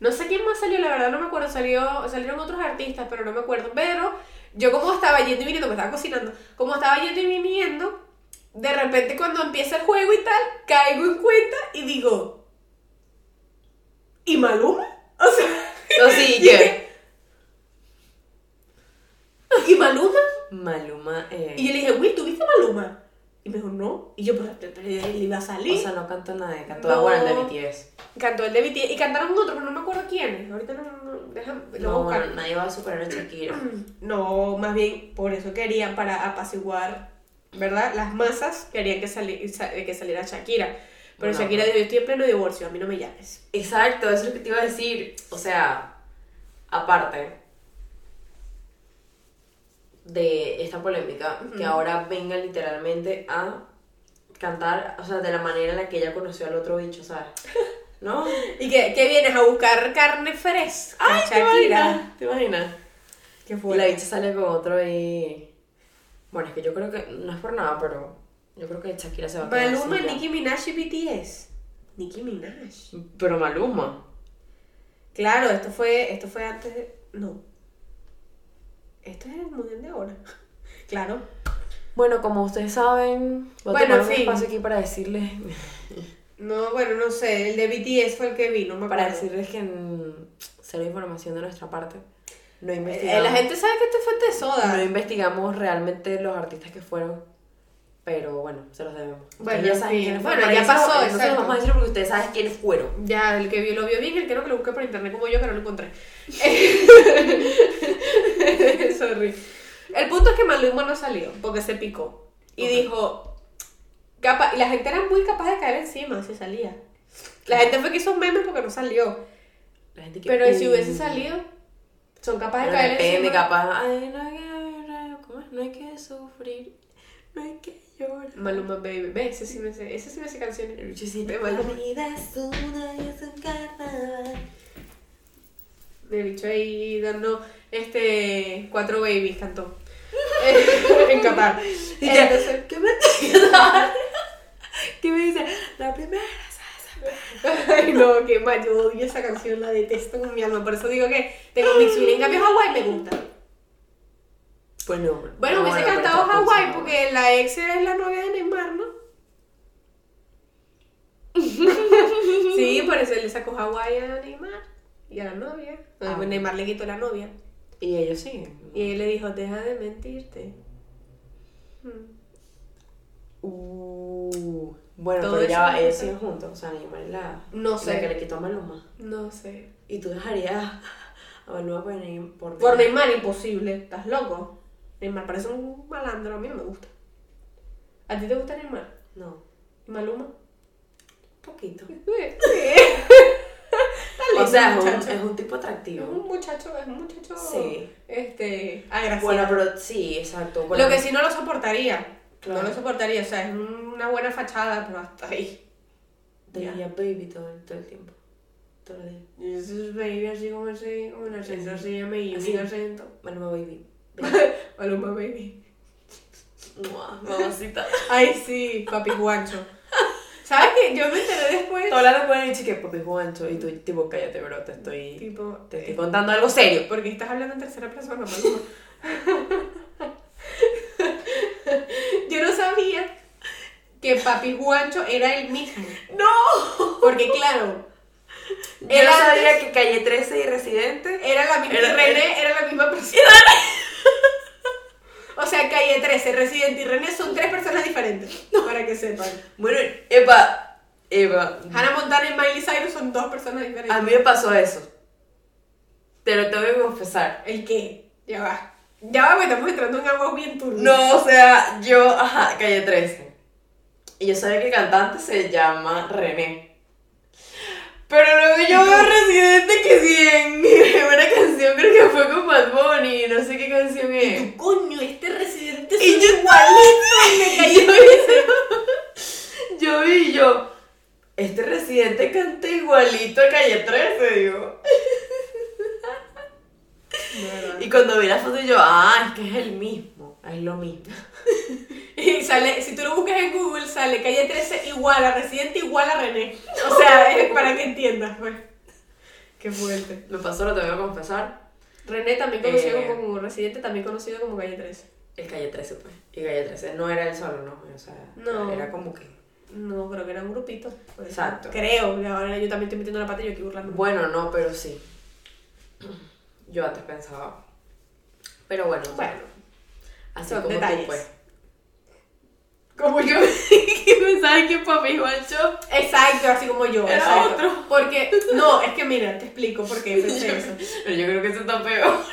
S1: no sé quién más salió, la verdad no me acuerdo. Salió, salieron otros artistas, pero no me acuerdo. Pero yo, como estaba yendo y viniendo, me estaba cocinando. Como estaba yendo y viniendo, de repente cuando empieza el juego y tal, caigo en cuenta y digo. ¿Y Maluma? O sea.
S2: Así
S1: y
S2: que.
S1: ¿Y Maluma?
S2: Maluma. Eh,
S1: Y yo le dije, Will, ¿tú viste a Maluma? Y me dijo, no. Y yo, pero, pero él iba a salir.
S2: o sea, no cantó nada, cantó
S1: No.
S2: ahora el de BTS.
S1: Cantó el de BTS y cantaron otro, pero no me acuerdo quiénes. Ahorita no, no, no déjame, lo
S2: No,
S1: buscar.
S2: nadie va a superar a Shakira.
S1: No, más bien por eso querían, para apaciguar, ¿verdad? Las masas querían que, sali- sa- que saliera Shakira. Pero
S2: No,
S1: Shakira dijo, yo estoy en pleno divorcio, a mí no me llames.
S2: Exacto, eso es lo que te iba a decir. O sea, aparte de esta polémica, que ahora venga literalmente a cantar, o sea, de la manera en la que ella conoció al otro bicho, ¿sabes? ¿No?
S1: ¿Y que, que vienes a buscar carne fresca,
S2: Ay, ¿te
S1: Shakira?
S2: imaginas? ¿Te imaginas?
S1: ¿Qué
S2: Y
S1: fue?
S2: la bicha sale con otro y... Bueno, es que yo creo que, no es por nada, pero yo creo que Shakira se va a
S1: Maluma. Nicki Minaj y BTS. Nicki Minaj.
S2: Pero Maluma.
S1: Claro, esto fue, esto fue antes de... No. Esto es el mundial de ahora. Claro.
S2: Bueno, como ustedes saben, voy a
S1: Bueno,
S2: tomar
S1: en
S2: un
S1: fin.
S2: espacio aquí para decirles
S1: No, bueno, no sé, el de BTS fue el que vi, no me
S2: Para
S1: acuerdo.
S2: decirles que cero información de nuestra parte. No
S1: Eh,
S2: investigamos,
S1: la gente sabe que esto fue de soda.
S2: no investigamos realmente los artistas que fueron. Pero bueno, se los debemos.
S1: Bueno, en
S2: saben quiénes
S1: Bueno,
S2: fueron.
S1: ya
S2: Para eso,
S1: pasó,
S2: No se los vamos a decir porque ustedes saben quiénes fueron.
S1: Ya, el que vio lo vio bien, el que no, que lo busqué por internet como yo, que no lo encontré. Sorry. El punto es que Maluma no salió, porque se picó. Y
S2: Ok.
S1: dijo, capa y la gente era muy capaz de caer encima si salía. La gente fue que hizo un meme porque no salió.
S2: La gente que,
S1: Pero si hubiese salido, son capaces de caer
S2: depende,
S1: encima.
S2: capaz. Ay, no hay que, ¿cómo? No hay que sufrir. No hay que llorar.
S1: Maluma Baby, ve, ese sí me sé, ese sí me sé canciones.
S2: Yo sí, la vida es una y es un carnaval.
S1: Me bicho ahí dando este cuatro babies cantó. Eh, en Qatar.
S2: Y ya,
S1: Entonces,
S2: ¿qué me ¿Qué me dice? La primera
S1: ay no, qué mal, yo odio esa canción, la detesto con mi alma. Por eso digo que tengo mix feeling. En cambio, Hawaii me gusta.
S2: Bueno,
S1: Bueno, hubiese
S2: pero
S1: cantado Hawaii porque la ex es la novia de Neymar, ¿no? sí, por eso le sacó Hawaii a Neymar y a la novia.
S2: Ah.
S1: Neymar le quitó la novia.
S2: Y ellos sí.
S1: Y él le dijo, deja de mentirte. Hmm.
S2: Uh, bueno,
S1: Todo
S2: pero ya va, ellos siguen juntos. O sea, Neymar es la,
S1: No
S2: la
S1: sé.
S2: que le quitó a Maluma.
S1: No sé.
S2: Y tú dejarías a Maluma por Neymar. Por
S1: Por Neymar, imposible. ¿Estás loco? Neymar parece un malandro, a mí no me gusta. ¿A ti te gusta Neymar?
S2: No,
S1: ¿Y Maluma?
S2: un poquito. O sea, es un, es un tipo
S1: Es
S2: atractivo.
S1: un muchacho, es un muchacho
S2: Sí.
S1: este, agraciado.
S2: Bueno, pero sí, exacto. Bueno,
S1: Lo que sí no lo soportaría.
S2: Claro.
S1: No lo soportaría, o sea, es una buena fachada, pero hasta ahí.
S2: Diría baby todo, el- todo el tiempo. Todos los días.
S1: Y eso es baby así como así, con un acento así, me
S2: Así.
S1: un acento.
S2: Maluma baby.
S1: Maluma baby.
S2: Mamacita.
S1: Ay, sí, papi guancho. ¿Sabes qué? Yo me enteré después.
S2: Tú hablando con el chique, papi Juancho, y tú, tipo, cállate, bro, te estoy,
S1: Tipo,
S2: te estoy
S1: eh,
S2: contando algo serio.
S1: ¿por qué estás hablando en tercera persona? Yo no sabía que Papi Juancho era el mismo.
S2: ¡No!
S1: Porque, claro,
S2: Yo no sabía
S1: antes-
S2: que Calle 13 y Residente.
S1: era la misma.
S2: Era-
S1: y René era la misma persona. O sea, Calle 13, Residente y René son tres personas diferentes. Para que sepan.
S2: Bueno, Eva, Eva,
S1: Hannah Montana y Miley Cyrus son dos personas diferentes.
S2: a mí me pasó eso. Te lo tengo que confesar.
S1: ¿El qué? Ya va. Ya va, porque estamos entrando en agua bien turbia.
S2: No, o sea, yo, ajá, Calle 13. Y yo sabía que el cantante se llama René. Pero luego yo veo Residente que sí en una canción, creo que fue con Bad Bunny, no sé qué canción
S1: Y
S2: es.
S1: tú, coño, este igualito y me cayó
S2: Yo vi yo, este residente canta igualito a Calle 13, digo. Y cuando vi la foto yo, ah, es que es el mismo, es lo mismo.
S1: Y sale, si tú lo buscas en Google, sale calle 13 igual a Residente igual a René. O sea, es para que entiendas, pues. Qué fuerte.
S2: Me pasó, lo te voy a confesar,
S1: René también conocido
S2: Eh.
S1: como Residente, también conocido como calle 13.
S2: el Calle 13, pues. Y Calle 13 no era él solo, ¿no? O sea,
S1: No.
S2: era como que...
S1: No, creo que era un grupito. por eso.
S2: Exacto.
S1: Creo, ahora yo también estoy metiendo la pata y yo aquí burlando.
S2: Bueno, no, pero sí. Yo antes pensaba. Pero bueno,
S1: Bueno,
S2: así
S1: son
S2: como
S1: detalles.
S2: tú, pues.
S1: como yo.
S2: ¿Qué pensabas que papi Juancho?
S1: Exacto, así como yo.
S2: Era
S1: exacto.
S2: otro.
S1: Porque, no, es que mira, te explico por qué pensé eso.
S2: Pero yo creo que eso está peor.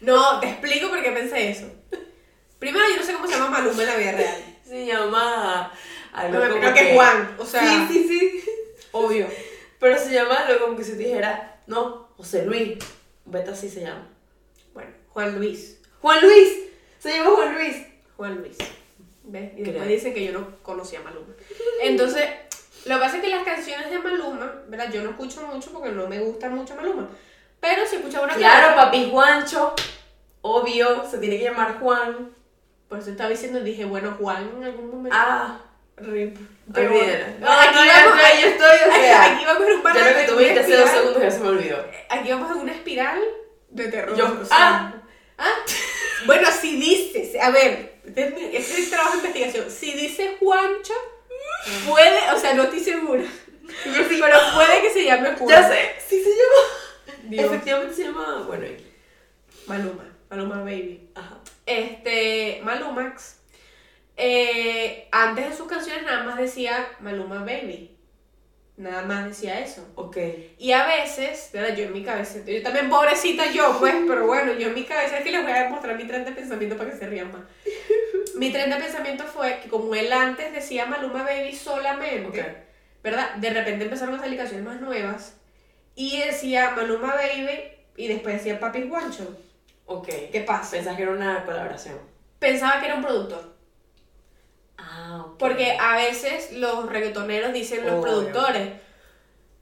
S1: No, te explico por qué pensé eso. Primero, yo no sé cómo se llama Maluma en la vida real.
S2: Se llama. Algo
S1: No, creo que es Juan, o sea,
S2: Sí, sí, sí.
S1: obvio.
S2: Pero se llama algo como que si te dijera. No, José Luis. Beta así se llama.
S1: Bueno, Juan Luis.
S2: Juan Luis. Se llama Juan Luis.
S1: Juan Luis. ¿Ves? Y después dicen que yo no conocía a Maluma. Entonces, lo que pasa es que las canciones de Maluma, ¿verdad? Yo no escucho mucho porque no me gusta mucho Maluma. Pero si escuchaba una
S2: Claro,
S1: canción-
S2: papi Juancho. Obvio, se tiene que llamar Juan.
S1: Por eso estaba diciendo, dije, bueno, Juan en algún momento.
S2: Ah,
S1: Rip. Pero bueno,
S2: No,
S1: aquí
S2: no,
S1: vamos,
S2: yo estoy, o sea.
S1: aquí vamos en un par de-
S2: que tú
S1: una
S2: viste hace dos segundos ya se me olvidó.
S1: Aquí vamos en una espiral de terror.
S2: Yo-
S1: o sea,
S2: ah.
S1: ¿ah? Bueno, si dices, a ver, este es es trabajo de investigación. Si dice Juancho, puede, o sea, no estoy segura. Pero puede que se llame Juan.
S2: Ya sé, sí se llama.
S1: Dios.
S2: Efectivamente se llama. Bueno.
S1: Maluma, Maluma Baby.
S2: Ajá.
S1: Este, Malumax, eh, antes de sus canciones nada más decía Maluma Baby. Nada más decía eso.
S2: Ok.
S1: Y a veces, ¿verdad? Yo en mi cabeza, yo también pobrecita yo, pues, pero bueno, yo en mi cabeza es que les voy a mostrar mi tren de pensamiento para que se rían más. Mi tren de pensamiento fue que como él antes decía Maluma Baby solamente,
S2: Ok.
S1: ¿verdad? De repente empezaron a salir canciones más nuevas y decía Maluma Baby y después decía Papi Guancho.
S2: Ok.
S1: ¿Qué pasa?
S2: Pensás que era una colaboración.
S1: Pensaba que era un productor.
S2: Ah, ok.
S1: Porque a veces los reggaetoneros dicen los
S2: Obvio.
S1: productores.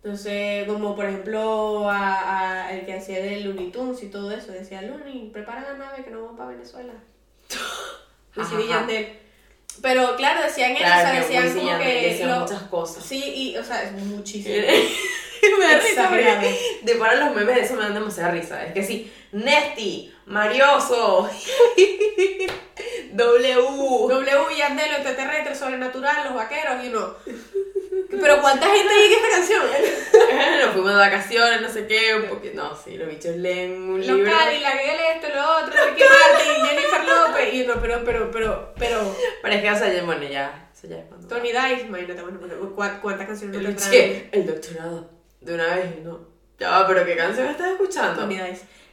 S1: Entonces, como por ejemplo a, a el que hacía de Looney Tunes y todo eso, decía Looney, prepara la nave que nos vamos para Venezuela. Y
S2: Ajá.
S1: Yandel. Pero claro, decían eso,
S2: Claro,
S1: o sea, decían como que.
S2: decían
S1: lo-
S2: muchas cosas.
S1: Sí, y, o sea, es muchísimo.
S2: me da risa de para los memes de eso me dan demasiada risa. Es que sí, Nesty, Marioso, W.
S1: W, Yandel, los extraterrestres, sobrenatural, los vaqueros y uno. Pero ¿cuánta gente llega a esta canción?
S2: Nos fuimos de vacaciones, no sé qué, un poquito. No, sí, los bichos leen un
S1: Los
S2: libro.
S1: Cadillac, el esto, lo otro, Ricky Martin, Jennifer López. Y uno, pero, pero, pero, pero.
S2: Pero es que, o sea, bueno, ya, eso ya es cuando.
S1: Tony Dice, imagínate, bueno, bueno, ¿cuá- ¿cuántas canciones no
S2: el doctorado. De una vez, y no. Ya pero ¿qué canción estás escuchando?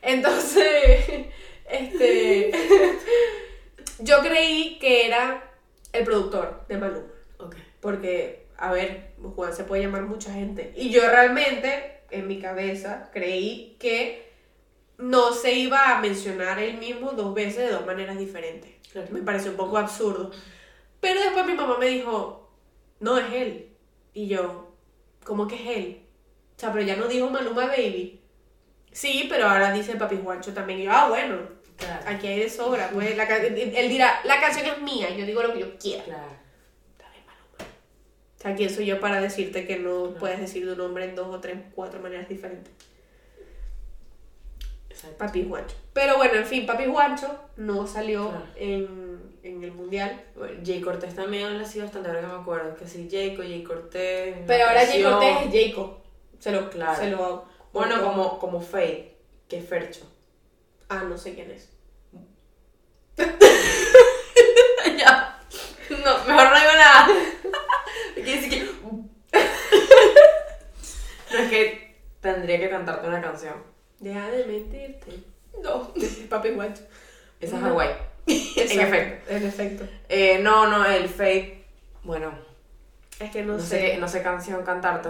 S1: Entonces, este. yo creí que era el productor de Maluma.
S2: Ok.
S1: Porque, a ver, Juan se puede llamar mucha gente. Y yo realmente, en mi cabeza, creí que no se iba a mencionar él mismo dos veces de dos maneras diferentes.
S2: Claro.
S1: Me pareció un poco absurdo. Pero después mi mamá me dijo, no es él. Y yo, ¿cómo que es él? O sea, pero ya no dijo Maluma Baby. Sí, pero ahora dice Papi Juancho también. Y yo, ah, bueno,
S2: Claro.
S1: aquí hay de sobra. Pues, la él dirá, la canción es mía, yo digo lo que yo quiera.
S2: Claro.
S1: O sea, ¿quién soy yo para decirte que no puedes decir tu nombre en dos o tres, cuatro maneras diferentes?
S2: Exacto.
S1: Papi Juancho. Pero bueno, en fin, Papi Juancho no salió
S2: Claro.
S1: en, en el mundial.
S2: Bueno, Jay Cortés también ha sido bastante, ahora que me acuerdo. Que sí, Jayco, Jay Cortés.
S1: Pero ahora Jay. Cortés es Jacob. Se lo,
S2: Claro.
S1: se lo
S2: Bueno, como, como Faye, que es Fercho.
S1: Ah, no sé quién es.
S2: ya. No, mejor no digo nada. Quiere decir que. no es que tendría que cantarte una canción.
S1: Deja de mentirte.
S2: No.
S1: Papi Juancho.
S2: Esa es
S1: No.
S2: Hawaii. en efecto.
S1: En efecto.
S2: Eh, no, no, el Faye. Bueno,
S1: Es que no,
S2: no,
S1: sé.
S2: no sé canción cantarte.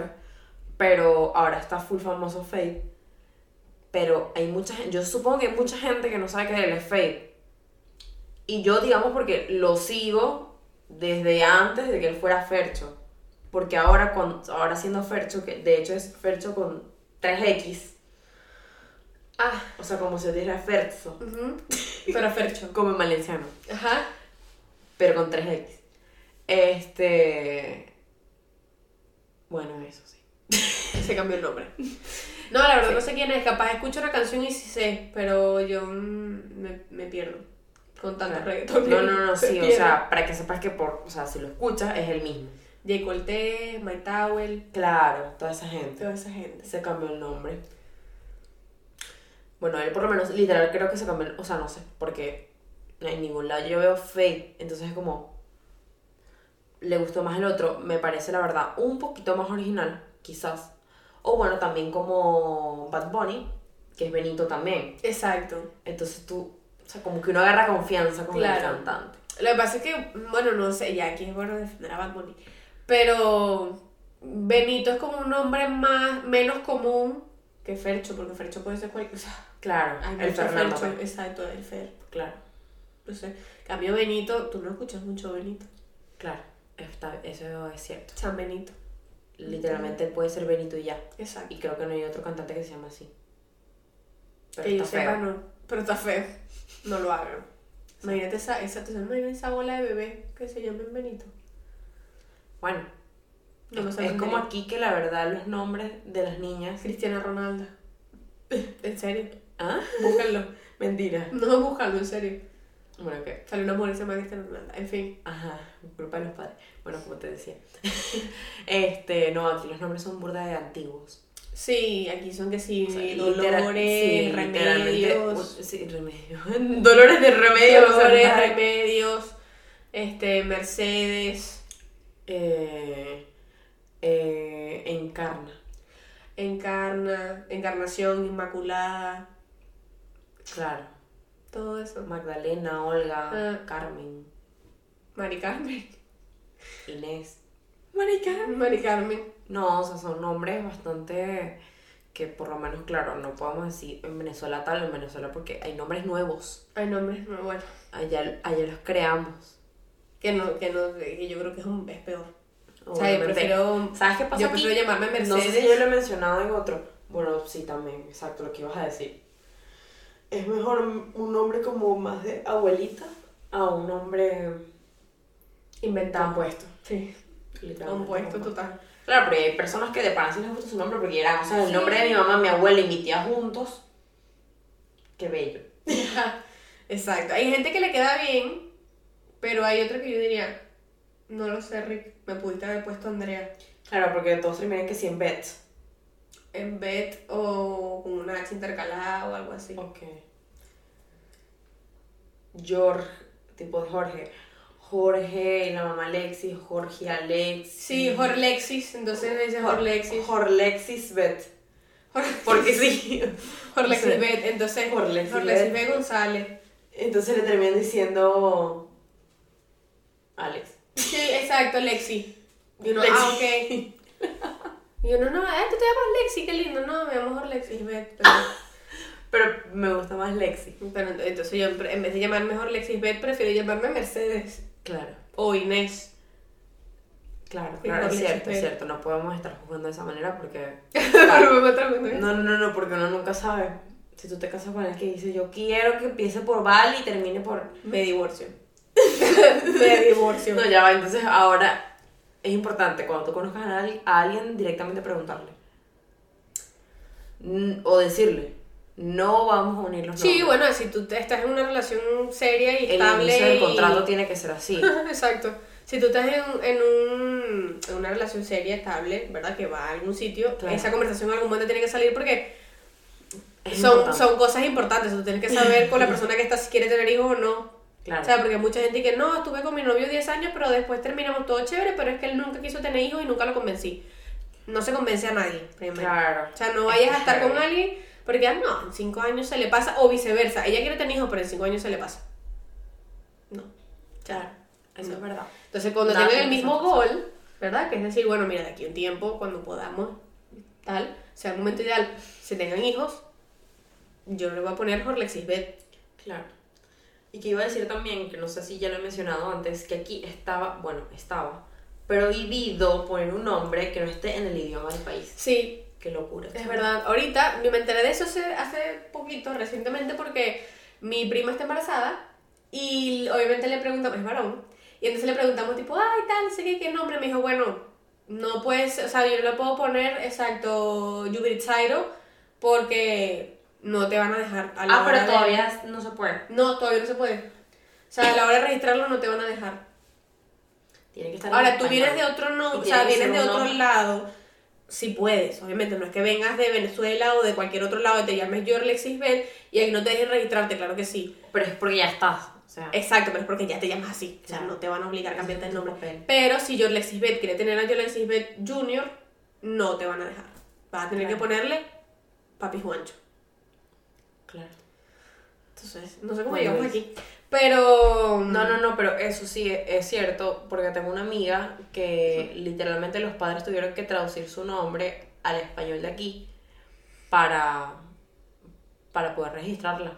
S2: Pero ahora está full famoso Faye. Pero hay mucha gente. Yo supongo que hay mucha gente que no sabe que él es Faye. Y yo, digamos, porque lo sigo desde antes de que él fuera Fercho. Porque ahora, con, ahora siendo Fercho, que de hecho es Fercho con 3X,
S1: Ah,
S2: o sea, como si dijera Ferzo,
S1: ujú. pero Fercho.
S2: como en valenciano,
S1: Ajá.
S2: pero con 3X. Este. Bueno, eso sí.
S1: Se cambió el nombre. No, la verdad no sé quién es. Capaz escucho una canción y sí sé, pero yo mm, me, me pierdo con tanto
S2: Claro.
S1: reggaetón.
S2: No, no, no, sí, o sea, para que sepas que por, o sea, si lo escuchas es el mismo.
S1: Jay Cortez, Mike Towell,
S2: Claro, toda esa gente.
S1: toda esa gente.
S2: Se cambió el nombre. Bueno, él por lo menos, literal, creo que se cambió, el- o sea, no sé, porque en ningún lado yo veo Fate, entonces es como, le gustó más el otro, me parece la verdad un poquito más original, quizás. O bueno, también como Bad Bunny, que es Benito también.
S1: Exacto.
S2: Entonces tú, o sea, como que uno agarra confianza con el
S1: Claro.
S2: cantante.
S1: Lo que pasa es que, bueno, no sé, ya aquí es bueno defender a Bad Bunny. Pero Benito es como un nombre más, menos común que Fercho, porque Fercho puede ser cualquier. O sea,
S2: Claro, el Fernando.
S1: Fercho.
S2: pues.
S1: Exacto, el Fer.
S2: Claro,
S1: No sé. Cambio Benito, tú no escuchas mucho Benito.
S2: claro, está, eso es cierto.
S1: San Benito.
S2: Literalmente puede ser Benito y ya.
S1: Exacto.
S2: Y creo que no hay otro cantante que se llama así. Pero
S1: que yo
S2: está
S1: sepa,
S2: feo.
S1: no. Pero está feo. No lo hagan. Imagínate esa, esa, ¿te imaginas esa bola de bebé que se llama Benito?
S2: Bueno,
S1: No
S2: es, es como aquí que la verdad los nombres de las niñas.
S1: Cristiana Ronaldo. ¿En serio?
S2: ¿Ah?
S1: Búscalo.
S2: Mentira.
S1: No, búscalo, en serio.
S2: Bueno, ¿qué?
S1: Sale una mujer que se llama Cristiana Ronaldo. En fin.
S2: Ajá, culpa de los padres. Bueno, como te decía. este, no, aquí los nombres son burda de antiguos.
S1: Sí, aquí son que sí,
S2: O sea,
S1: dolores,
S2: sí,
S1: remedios.
S2: Sí, remedios. Dolores de remedios. o sea,
S1: Dolores, remedios. Este, Mercedes.
S2: Eh, eh, encarna.
S1: Encarna. Encarnación, Inmaculada.
S2: Claro.
S1: Todo eso.
S2: Magdalena, Olga,
S1: Ah.
S2: Carmen,
S1: Mari Carmen.
S2: Inés.
S1: Mari Carmen. Mari Carmen.
S2: No, o sea, son nombres bastante que por lo menos, claro, no podemos decir en Venezuela tal, en Venezuela porque hay nombres nuevos.
S1: Hay nombres muy buenos.
S2: Allá, allá los creamos.
S1: Que no, que no, que yo creo que es, un, es peor. O sea, yo prefiero.
S2: ¿Sabes qué pasa
S1: Yo
S2: aquí?
S1: prefiero llamarme Mercedes.
S2: No sé si yo lo he mencionado en otro. Bueno, sí, también, exacto, lo que ibas a decir. Es mejor un nombre como más de abuelita a un nombre
S1: Inventado.
S2: compuesto.
S1: Sí. Compuesto
S2: compuesto.
S1: total.
S2: Claro, pero hay personas que de pana sí les gusta su nombre porque eran, o sea, el nombre de mi mamá, mi abuela y mi tía juntos. Qué bello.
S1: Exacto. Hay gente que le queda bien, pero hay otra que yo diría, no lo sé, Rick, me pudiste haber puesto Andrea
S2: Claro, porque todos terminan que sí en bet.
S1: En Bet o con una H intercalada o algo así.
S2: Ok. George, tipo de Jorge. Jorge y la mamá Alexis, Jorge Alexis.
S1: Sí, Jorlexis, entonces dice Jorlexis.
S2: Jorlexis Bet. Porque sí.
S1: Jorlexis. Bet, entonces
S2: Jorlexis
S1: Jorlexis
S2: Bet.
S1: González.
S2: Entonces le terminan diciendo. Alex.
S1: Sí, exacto, Lexi.
S2: Lexi.
S1: ah, ok. Y uno, no, eh, tú te llamas Lexi, qué lindo. No, me llamo Jorlexis Bet. Pero,
S2: Pero me gusta más Lexi.
S1: pero entonces yo, en vez de llamarme Jorlexis Bet, prefiero llamarme Mercedes
S2: Claro.
S1: o Inés.
S2: Claro, claro, es cierto, es cierto. No podemos estar jugando de esa manera porque.
S1: Mundo.
S2: No, no, no, no, porque uno nunca sabe. Si tú te casas con el que dice yo quiero que empiece por Val y termine por.
S1: Me divorcio. me divorcio.
S2: No, ya va. Entonces ahora es importante cuando tú conozcas a alguien, directamente preguntarle. Mm, O decirle, no vamos a unir los
S1: Sí,
S2: nombres.
S1: bueno, si tú estás en una relación seria y
S2: El
S1: estable.
S2: inicio del
S1: y-
S2: contrato tiene que ser así.
S1: Exacto. Si tú estás en, en, un, en una relación seria, estable, ¿verdad? Que va a algún sitio,
S2: Claro.
S1: esa conversación en algún momento tiene que salir porque
S2: Es
S1: son,
S2: importante.
S1: son cosas importantes. Tú tienes que saber con la persona que estás si quiere tener hijos o no.
S2: Claro.
S1: O sea, porque mucha gente que no, estuve con mi novio 10 años, pero después terminamos todo chévere, pero es que él nunca quiso tener hijos y nunca lo convencí. No se convence a nadie, primero.
S2: Claro.
S1: O sea, no vayas a estar con alguien porque, ah, no, en 5 años se le pasa, o viceversa. Ella quiere tener hijos, pero en 5 años se le pasa. No. O sea,
S2: Eso
S1: no.
S2: es verdad.
S1: Entonces, cuando
S2: Nada
S1: tengan el mismo gol, ¿verdad? Que es decir, bueno, mira, de aquí a un tiempo, cuando podamos, tal, sea el momento ideal, se tengan hijos, yo le voy a poner Jorlexis Bet.
S2: Claro. Y que iba a decir también, que no sé si ya lo he mencionado antes, que aquí estaba, bueno, estaba prohibido poner un nombre que no esté en el idioma del país.
S1: Sí,
S2: Qué locura.
S1: es verdad. Ahorita yo me enteré de eso hace, hace poquito, recientemente, porque mi prima está embarazada y obviamente le preguntamos, es varón, y entonces le preguntamos tipo, ay, tal, sé qué, qué nombre. Me dijo, bueno, no puedes, o sea, yo no le puedo poner exacto Yubritsairo porque no te van a dejar a la
S2: Ah, pero
S1: de-
S2: todavía no se puede.
S1: No, todavía no se puede. O sea, a la hora de registrarlo no te van a dejar.
S2: Tiene que estar
S1: Ahora, tú vienes de otro no, o sea, vienes de otro
S2: nombre.
S1: lado, si puedes, obviamente, no es que vengas de Venezuela o de cualquier otro lado y te llames yo Alexis Bet y ahí no te dejen registrarte, claro que sí.
S2: Pero es porque ya estás. O sea,
S1: Exacto, pero es porque ya te llamas así, o sea,
S2: Claro.
S1: no te van a obligar a cambiarte el nombre.
S2: Papel.
S1: Pero si yo Alexis Bet quiere tener a yo Alexis Bet Junior, no te van a dejar. Vas a tener
S2: Claro.
S1: que ponerle Papi Juancho.
S2: Claro.
S1: Entonces, no sé cómo llegamos
S2: es-
S1: aquí. Pero.
S2: No, no, no, pero eso sí es, es cierto, porque tengo una amiga que literalmente los padres tuvieron que traducir su nombre al español de aquí para, para poder registrarla.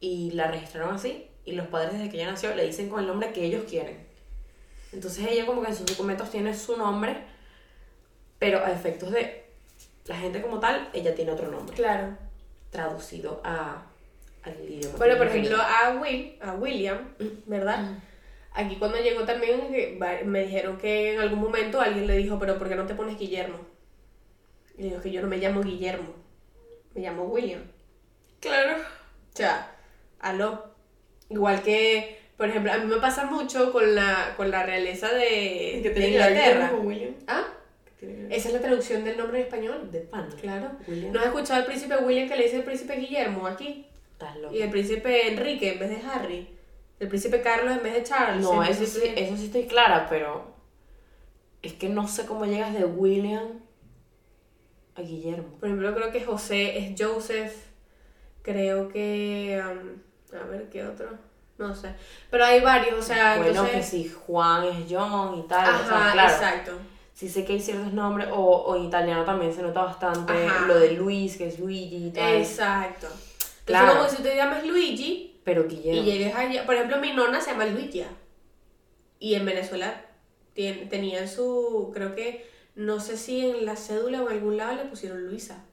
S2: Y la registraron así, y los padres desde que ella nació le dicen con el nombre que ellos quieren. Entonces ella como que en sus documentos tiene su nombre, pero a efectos de la gente como tal, ella tiene otro nombre,
S1: Claro.
S2: Traducido a, al idioma.
S1: Bueno, por ejemplo, a Will, a William, ¿verdad? Aquí cuando llegó también va- me dijeron que en algún momento alguien le dijo, pero ¿por qué no te pones Guillermo? Y le digo que yo no me llamo Guillermo, me llamo William.
S2: Claro.
S1: O sea, aló. Igual que, por ejemplo, a mí me pasa mucho con la, con la realeza de, de Inglaterra.
S2: William.
S1: ¿Ah? Esa es la traducción del nombre en español.
S2: De pan.
S1: Claro.
S2: William.
S1: ¿No has escuchado al príncipe William que le dice el príncipe Guillermo aquí?
S2: Estás loco.
S1: Y el príncipe Enrique en vez de Harry. El príncipe Carlos en vez de Charles.
S2: No, eso sí, eso sí estoy clara, pero es que no sé cómo llegas de William a Guillermo.
S1: Por ejemplo, creo que José es Joseph. Creo que. um, a ver, ¿qué otro? No sé. Pero hay varios, o sea,
S2: bueno,
S1: entonces-
S2: que si Juan es John y tal, o sea,
S1: Ajá,
S2: claro.
S1: exacto.
S2: Sí sé que hay ciertos nombres, o, o en italiano también se nota bastante
S1: Ajá.
S2: lo de Luis, que es Luigi y tal.
S1: Exacto. Entonces,
S2: Claro.
S1: como si te llamas Luigi
S2: Pero
S1: y
S2: Guillermo.
S1: llegues allá. Por ejemplo, mi nona se llama Luigia. Y en Venezuela tien- tenían su. Creo que. No sé si en la cédula o en algún lado le pusieron Luisa.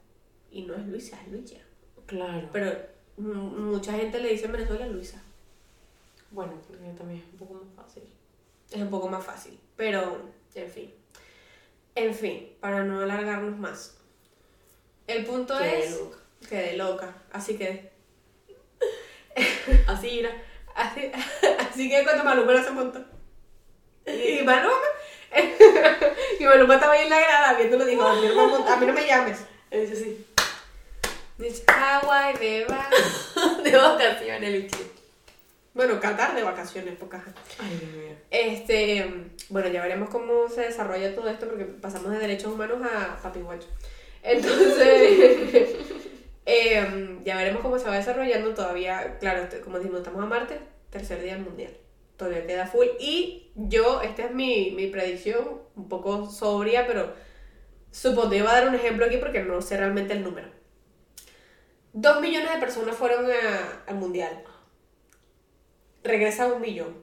S1: Y no es Luisa, es Luigia.
S2: Claro.
S1: Pero mucha gente le dice en Venezuela Luisa.
S2: Bueno, porque también es un poco más fácil.
S1: Es un poco más fácil. Pero, en fin. En fin, para no alargarnos más. El punto
S2: Qué
S1: es.
S2: loca.
S1: Quedé loca. Así que.
S2: Así era.
S1: Así, así que cuando Maluma no se montó. Y Maluma. y Maluma estaba ahí en la grada viéndolo dijo: A mí no me, a mí no me llames.
S2: Eso sí.
S1: Dice: Hawaii de va.
S2: De vacaciones.
S1: Bueno, Qatar de vacaciones, pocas.
S2: Ay, Dios mío.
S1: Este, bueno, ya veremos cómo se desarrolla todo esto porque pasamos de derechos humanos a papi guacho. Entonces, em, ya veremos cómo se va desarrollando todavía. Claro, como dijimos, estamos a martes, tercer día del mundial. Todavía queda full. Y yo, esta es mi, mi predicción, un poco sobria, pero supongo que voy a dar un ejemplo aquí porque no sé realmente el número. Dos millones de personas fueron a- al mundial. Regresa un millón.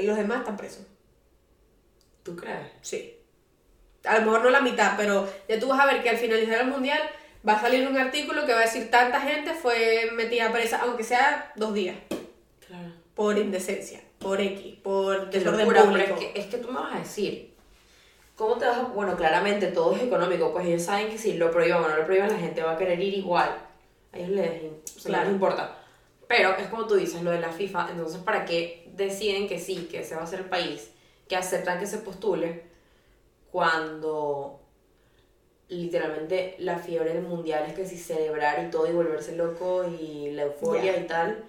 S1: Los demás están presos.
S2: ¿Tú crees?
S1: Sí. A lo mejor no la mitad, pero ya tú vas a ver que al finalizar el mundial va a salir un artículo que va a decir tanta gente fue metida presa, aunque sea dos días,
S2: Claro.
S1: por indecencia, por X, por desorden
S2: locura,
S1: público.
S2: es que, es que tú me vas a decir, ¿cómo te vas a...? Bueno, claramente todo es económico, pues ellos saben que si lo prohíban o no lo prohíban, la gente va a querer ir igual. A ellos les, o sea, no
S1: Claro.
S2: les importa. Pero es como tú dices, lo de la FIFA, entonces ¿para qué deciden que sí, que ese va a ser el país, que aceptan que se postule, cuando literalmente la fiebre del mundial es que si celebrar y todo y volverse loco y la euforia
S1: Ya.
S2: y tal.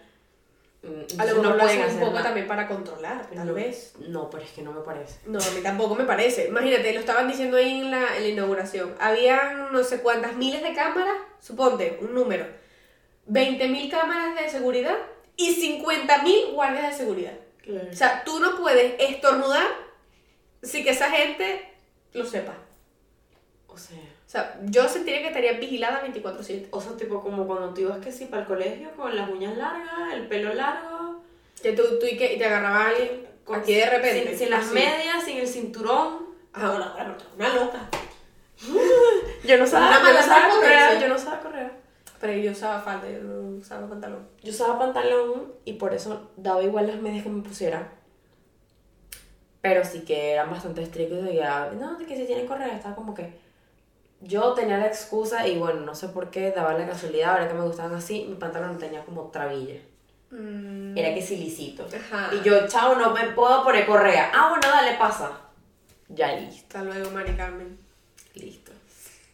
S2: mm,
S1: A lo mejor lo
S2: pueden
S1: hacen un poco
S2: nada.
S1: también para controlar, tal
S2: no,
S1: vez.
S2: No, pero es que no me parece.
S1: No, a mí tampoco me parece. Imagínate, lo estaban diciendo ahí en la, en la inauguración. Habían no sé cuántas miles de cámaras, suponte, un número. 20.000 cámaras de seguridad y 50.000 guardias de seguridad. O sea, tú no puedes estornudar sin que esa gente lo sepa.
S2: O sea,
S1: O sea, yo sentiría que estaría vigilada 24/7.
S2: o sea, tipo como cuando tú ibas que sí para el colegio con las uñas largas, el pelo largo
S1: Que tú, tú y que y te agarraba alguien aquí de repente.
S2: Sin, sin las medias, sin el cinturón.
S1: Ah, bueno, bueno, una loca.
S2: Yo no
S1: sabía-
S2: sabía,
S1: yo no sabía correr,
S2: yo no sabía correr.
S1: Pero yo usaba falda, yo no usaba pantalón.
S2: Yo usaba pantalón y por eso daba igual las medias que me pusiera. Pero sí que eran bastante estrictos de que, no, de que si tienen correa, estaba como que... Yo tenía la excusa y bueno, no sé por qué, daba la casualidad, ahora que me gustaban así, mi pantalón tenía como trabilla. Era que lisito.
S1: Ajá.
S2: Y yo, chao, no me puedo poner correa. Ah, bueno, dale, pasa. Ya listo.
S1: Hasta luego, Mari Carmen.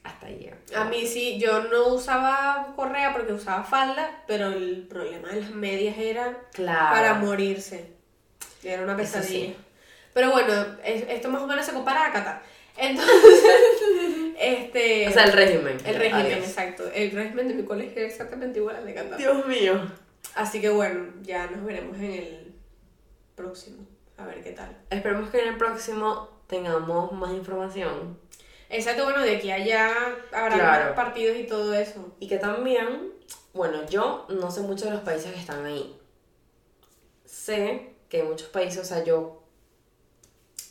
S2: Hasta ahí. llega.
S1: A mí sí, yo no usaba correa porque usaba falda, pero el problema de las medias era
S2: Claro.
S1: para morirse. Era una pesadilla.
S2: sí.
S1: Pero bueno, es- esto más o menos se compara a Qatar. Entonces, este...
S2: O sea, el régimen.
S1: el régimen,
S2: Adiós.
S1: exacto. El régimen de mi colegio es exactamente igual al de Qatar.
S2: Dios mío.
S1: Así que bueno, ya nos veremos en el próximo. A ver qué tal.
S2: Esperemos que en el próximo tengamos más información.
S1: Exacto, bueno, de a allá habrá
S2: Claro.
S1: partidos y todo eso.
S2: Y que también, bueno, yo no sé mucho de los países que están ahí. Sé que muchos países, o sea, yo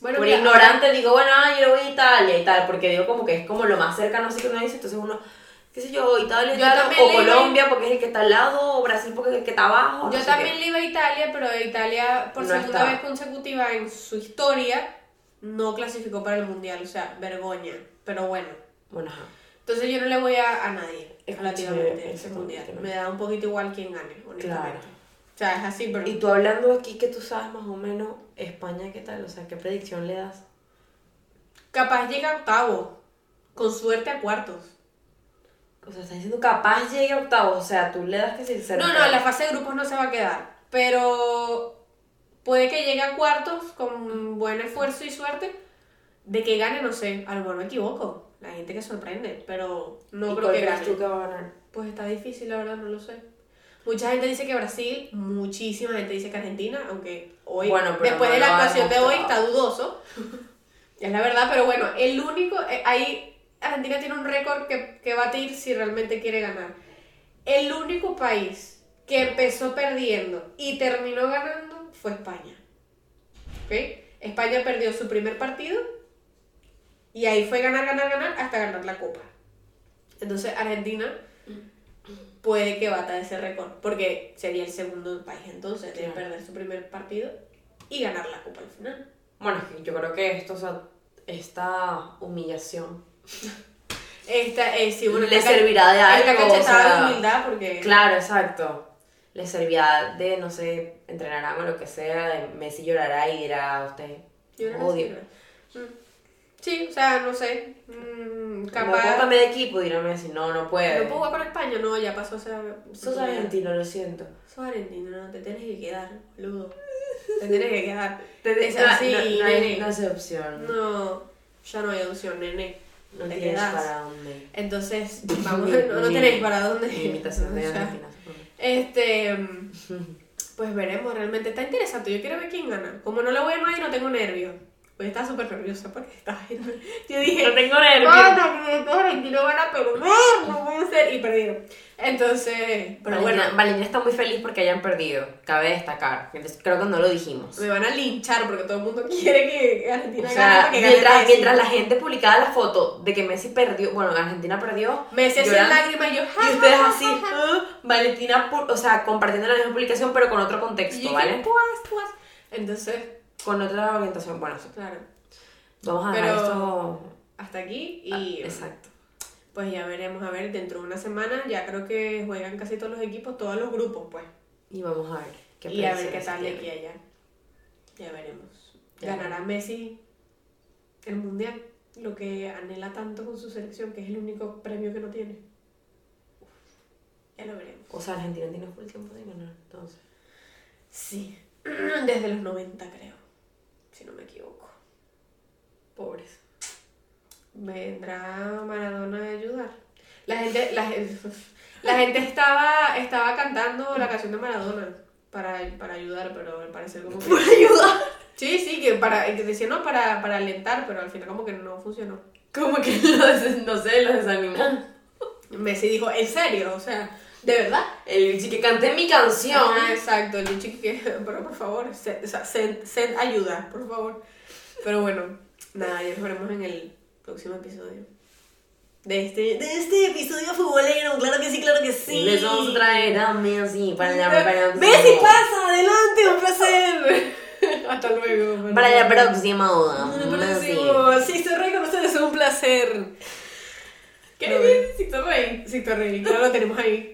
S1: Bueno,
S2: por
S1: mira,
S2: ignorante digo, bueno, ah, yo voy a Italia y tal, porque digo como que es como lo más cercano así que uno dice, entonces uno, qué sé yo, Italia
S1: Yo
S2: tal,
S1: también
S2: o Colombia porque es el que está al lado, o Brasil porque es el que está abajo. no
S1: Yo
S2: sé
S1: también le iba a Italia, pero Italia por
S2: No
S1: segunda
S2: está.
S1: vez consecutiva en su historia no clasificó para el mundial, o sea, vergoña. Pero bueno,
S2: Bueno, ajá.
S1: entonces yo no le voy a, a nadie relativamente a ese mundial. Me da un poquito igual quién gane, honestamente.
S2: Claro.
S1: O sea, es así, pero
S2: Y tú hablando aquí que tú sabes más o menos España, ¿qué tal? O sea, ¿qué predicción le das?
S1: capaz llega a octavo, con suerte a cuartos.
S2: O sea, estás diciendo capaz llegue a octavos, o sea, tú le das que sí se
S1: No, no, en la fase de grupos no se va a quedar, pero puede que llegue a cuartos con buen esfuerzo y suerte. De que gane, no sé, a lo mejor me equivoco. La gente que sorprende, pero no
S2: ¿Y
S1: creo que gane.
S2: tú que va a ganar?
S1: Pues está difícil, la verdad, no lo sé. Mucha gente dice que Brasil, muchísima gente dice que Argentina, aunque hoy,
S2: Bueno,
S1: después
S2: no
S1: de la actuación de hoy, está dudoso. es la verdad, pero bueno, el único, eh, ahí Argentina tiene un récord que, que batir si realmente quiere ganar. El único país que empezó perdiendo y terminó ganando fue España. ¿Ok? España perdió su primer partido y ahí fue ganar, ganar, ganar hasta ganar la copa. Entonces Argentina puede que bata ese récord, porque sería el segundo país entonces de
S2: Claro.
S1: perder su primer partido y ganar la copa al final.
S2: Bueno, yo creo que esto, o sea, esta humillación
S1: Esta es sí, bueno,
S2: le
S1: esta
S2: servirá de algo.
S1: esta
S2: o
S1: cachetada
S2: sea,
S1: de humildad porque
S2: Claro, exacto. Le servirá de, no sé, entrenarán o lo que sea, de Messi llorará y dirá usted,
S1: creo que
S2: odio.
S1: Sí, o sea, no sé. mm,
S2: ¿Me puedo
S1: capaz.
S2: de equipo? Dirá Messi, no, no puede.
S1: ¿No puedo jugar con España? No, ya pasó esa.
S2: Sos argentino, lo siento.
S1: Sos argentino, no, te tienes que quedar, boludo. Te tienes que quedar.
S2: Te-
S1: Es
S2: no,
S1: así,
S2: no, no
S1: nene.
S2: no hay opción.
S1: No, ya no hay opción, nene.
S2: No
S1: te
S2: tienes para dónde.
S1: Entonces, vamos,
S2: Mi-
S1: no, no
S2: mi-
S1: tenéis para dónde.
S2: Mi imitación de
S1: O sea,
S2: Argentina.
S1: Este, pues veremos, realmente está interesante. Yo quiero ver quién gana. Como no le voy a nadie, no tengo nervios. Pues estaba súper nerviosa porque estaba. Yo dije,
S2: tengo
S1: ¡Gana! Que estos argentinos van a perder, no puede ser. Y perdieron. Entonces, pero bueno,
S2: Valentina, Valentina está muy feliz porque hayan perdido. Cabe destacar. Entonces, creo que no lo dijimos.
S1: me van a linchar porque todo el mundo quiere que Argentina
S2: O
S1: gane.
S2: sea,
S1: que gane
S2: mientras,
S1: Messi.
S2: mientras la gente publicaba la foto de que Messi perdió, bueno, Argentina perdió,
S1: Messi hacía lágrimas y yo, ja,
S2: y ustedes así,
S1: ja, ja.
S2: "Ah", Valentina, o sea, compartiendo la misma publicación pero con otro
S1: Y
S2: contexto,
S1: dije,
S2: ¿vale?
S1: "Puas, puas". Entonces,
S2: Con otra orientación, bueno, sí.
S1: claro,
S2: vamos a dejar
S1: Pero-
S2: esto...
S1: hasta aquí y
S2: ah, exacto.
S1: pues ya veremos, a ver, dentro de una semana ya creo que juegan casi todos los equipos, todos los grupos, pues.
S2: Y vamos a ver qué
S1: y a ver qué tal de aquí allá. Ya veremos.
S2: Ya
S1: Ganará Messi el mundial, lo que anhela tanto con su selección, que es el único premio que no tiene. Ya lo veremos.
S2: O sea, Argentina tiene full tiempo sin ganar, entonces.
S1: Sí, desde los 90 creo, si no me equivoco.
S2: Pobres.
S1: ¿Vendrá Maradona a ayudar? La gente, la, gen- la gente estaba, estaba cantando la canción de Maradona para, para ayudar, pero al parecer como que...
S2: Por ayudar.
S1: Sí, sí, que para, que decía no, para, para alentar, pero al final como que no funcionó.
S2: Como que no sé, lo desanimó.
S1: Messi dijo, ¿en serio? O sea, ¿De verdad?
S2: El bichi que canté mi canción.
S1: Ah, exacto, el bicho que... Pero por favor, sed, ayuda, por favor. Pero bueno, nada, ya nos veremos en el próximo episodio. De este, de este episodio futbolero, claro que sí, claro que sí.
S2: Les vamos a traer a Messi para la, para
S1: Messi pasa, adelante, un placer. Hasta luego.
S2: Para la próxima boda. Messi.
S1: próximo. Sixto Rey con ustedes es un placer. ¿Qué? Sixto Rey. Sixto Rey, claro, lo tenemos ahí.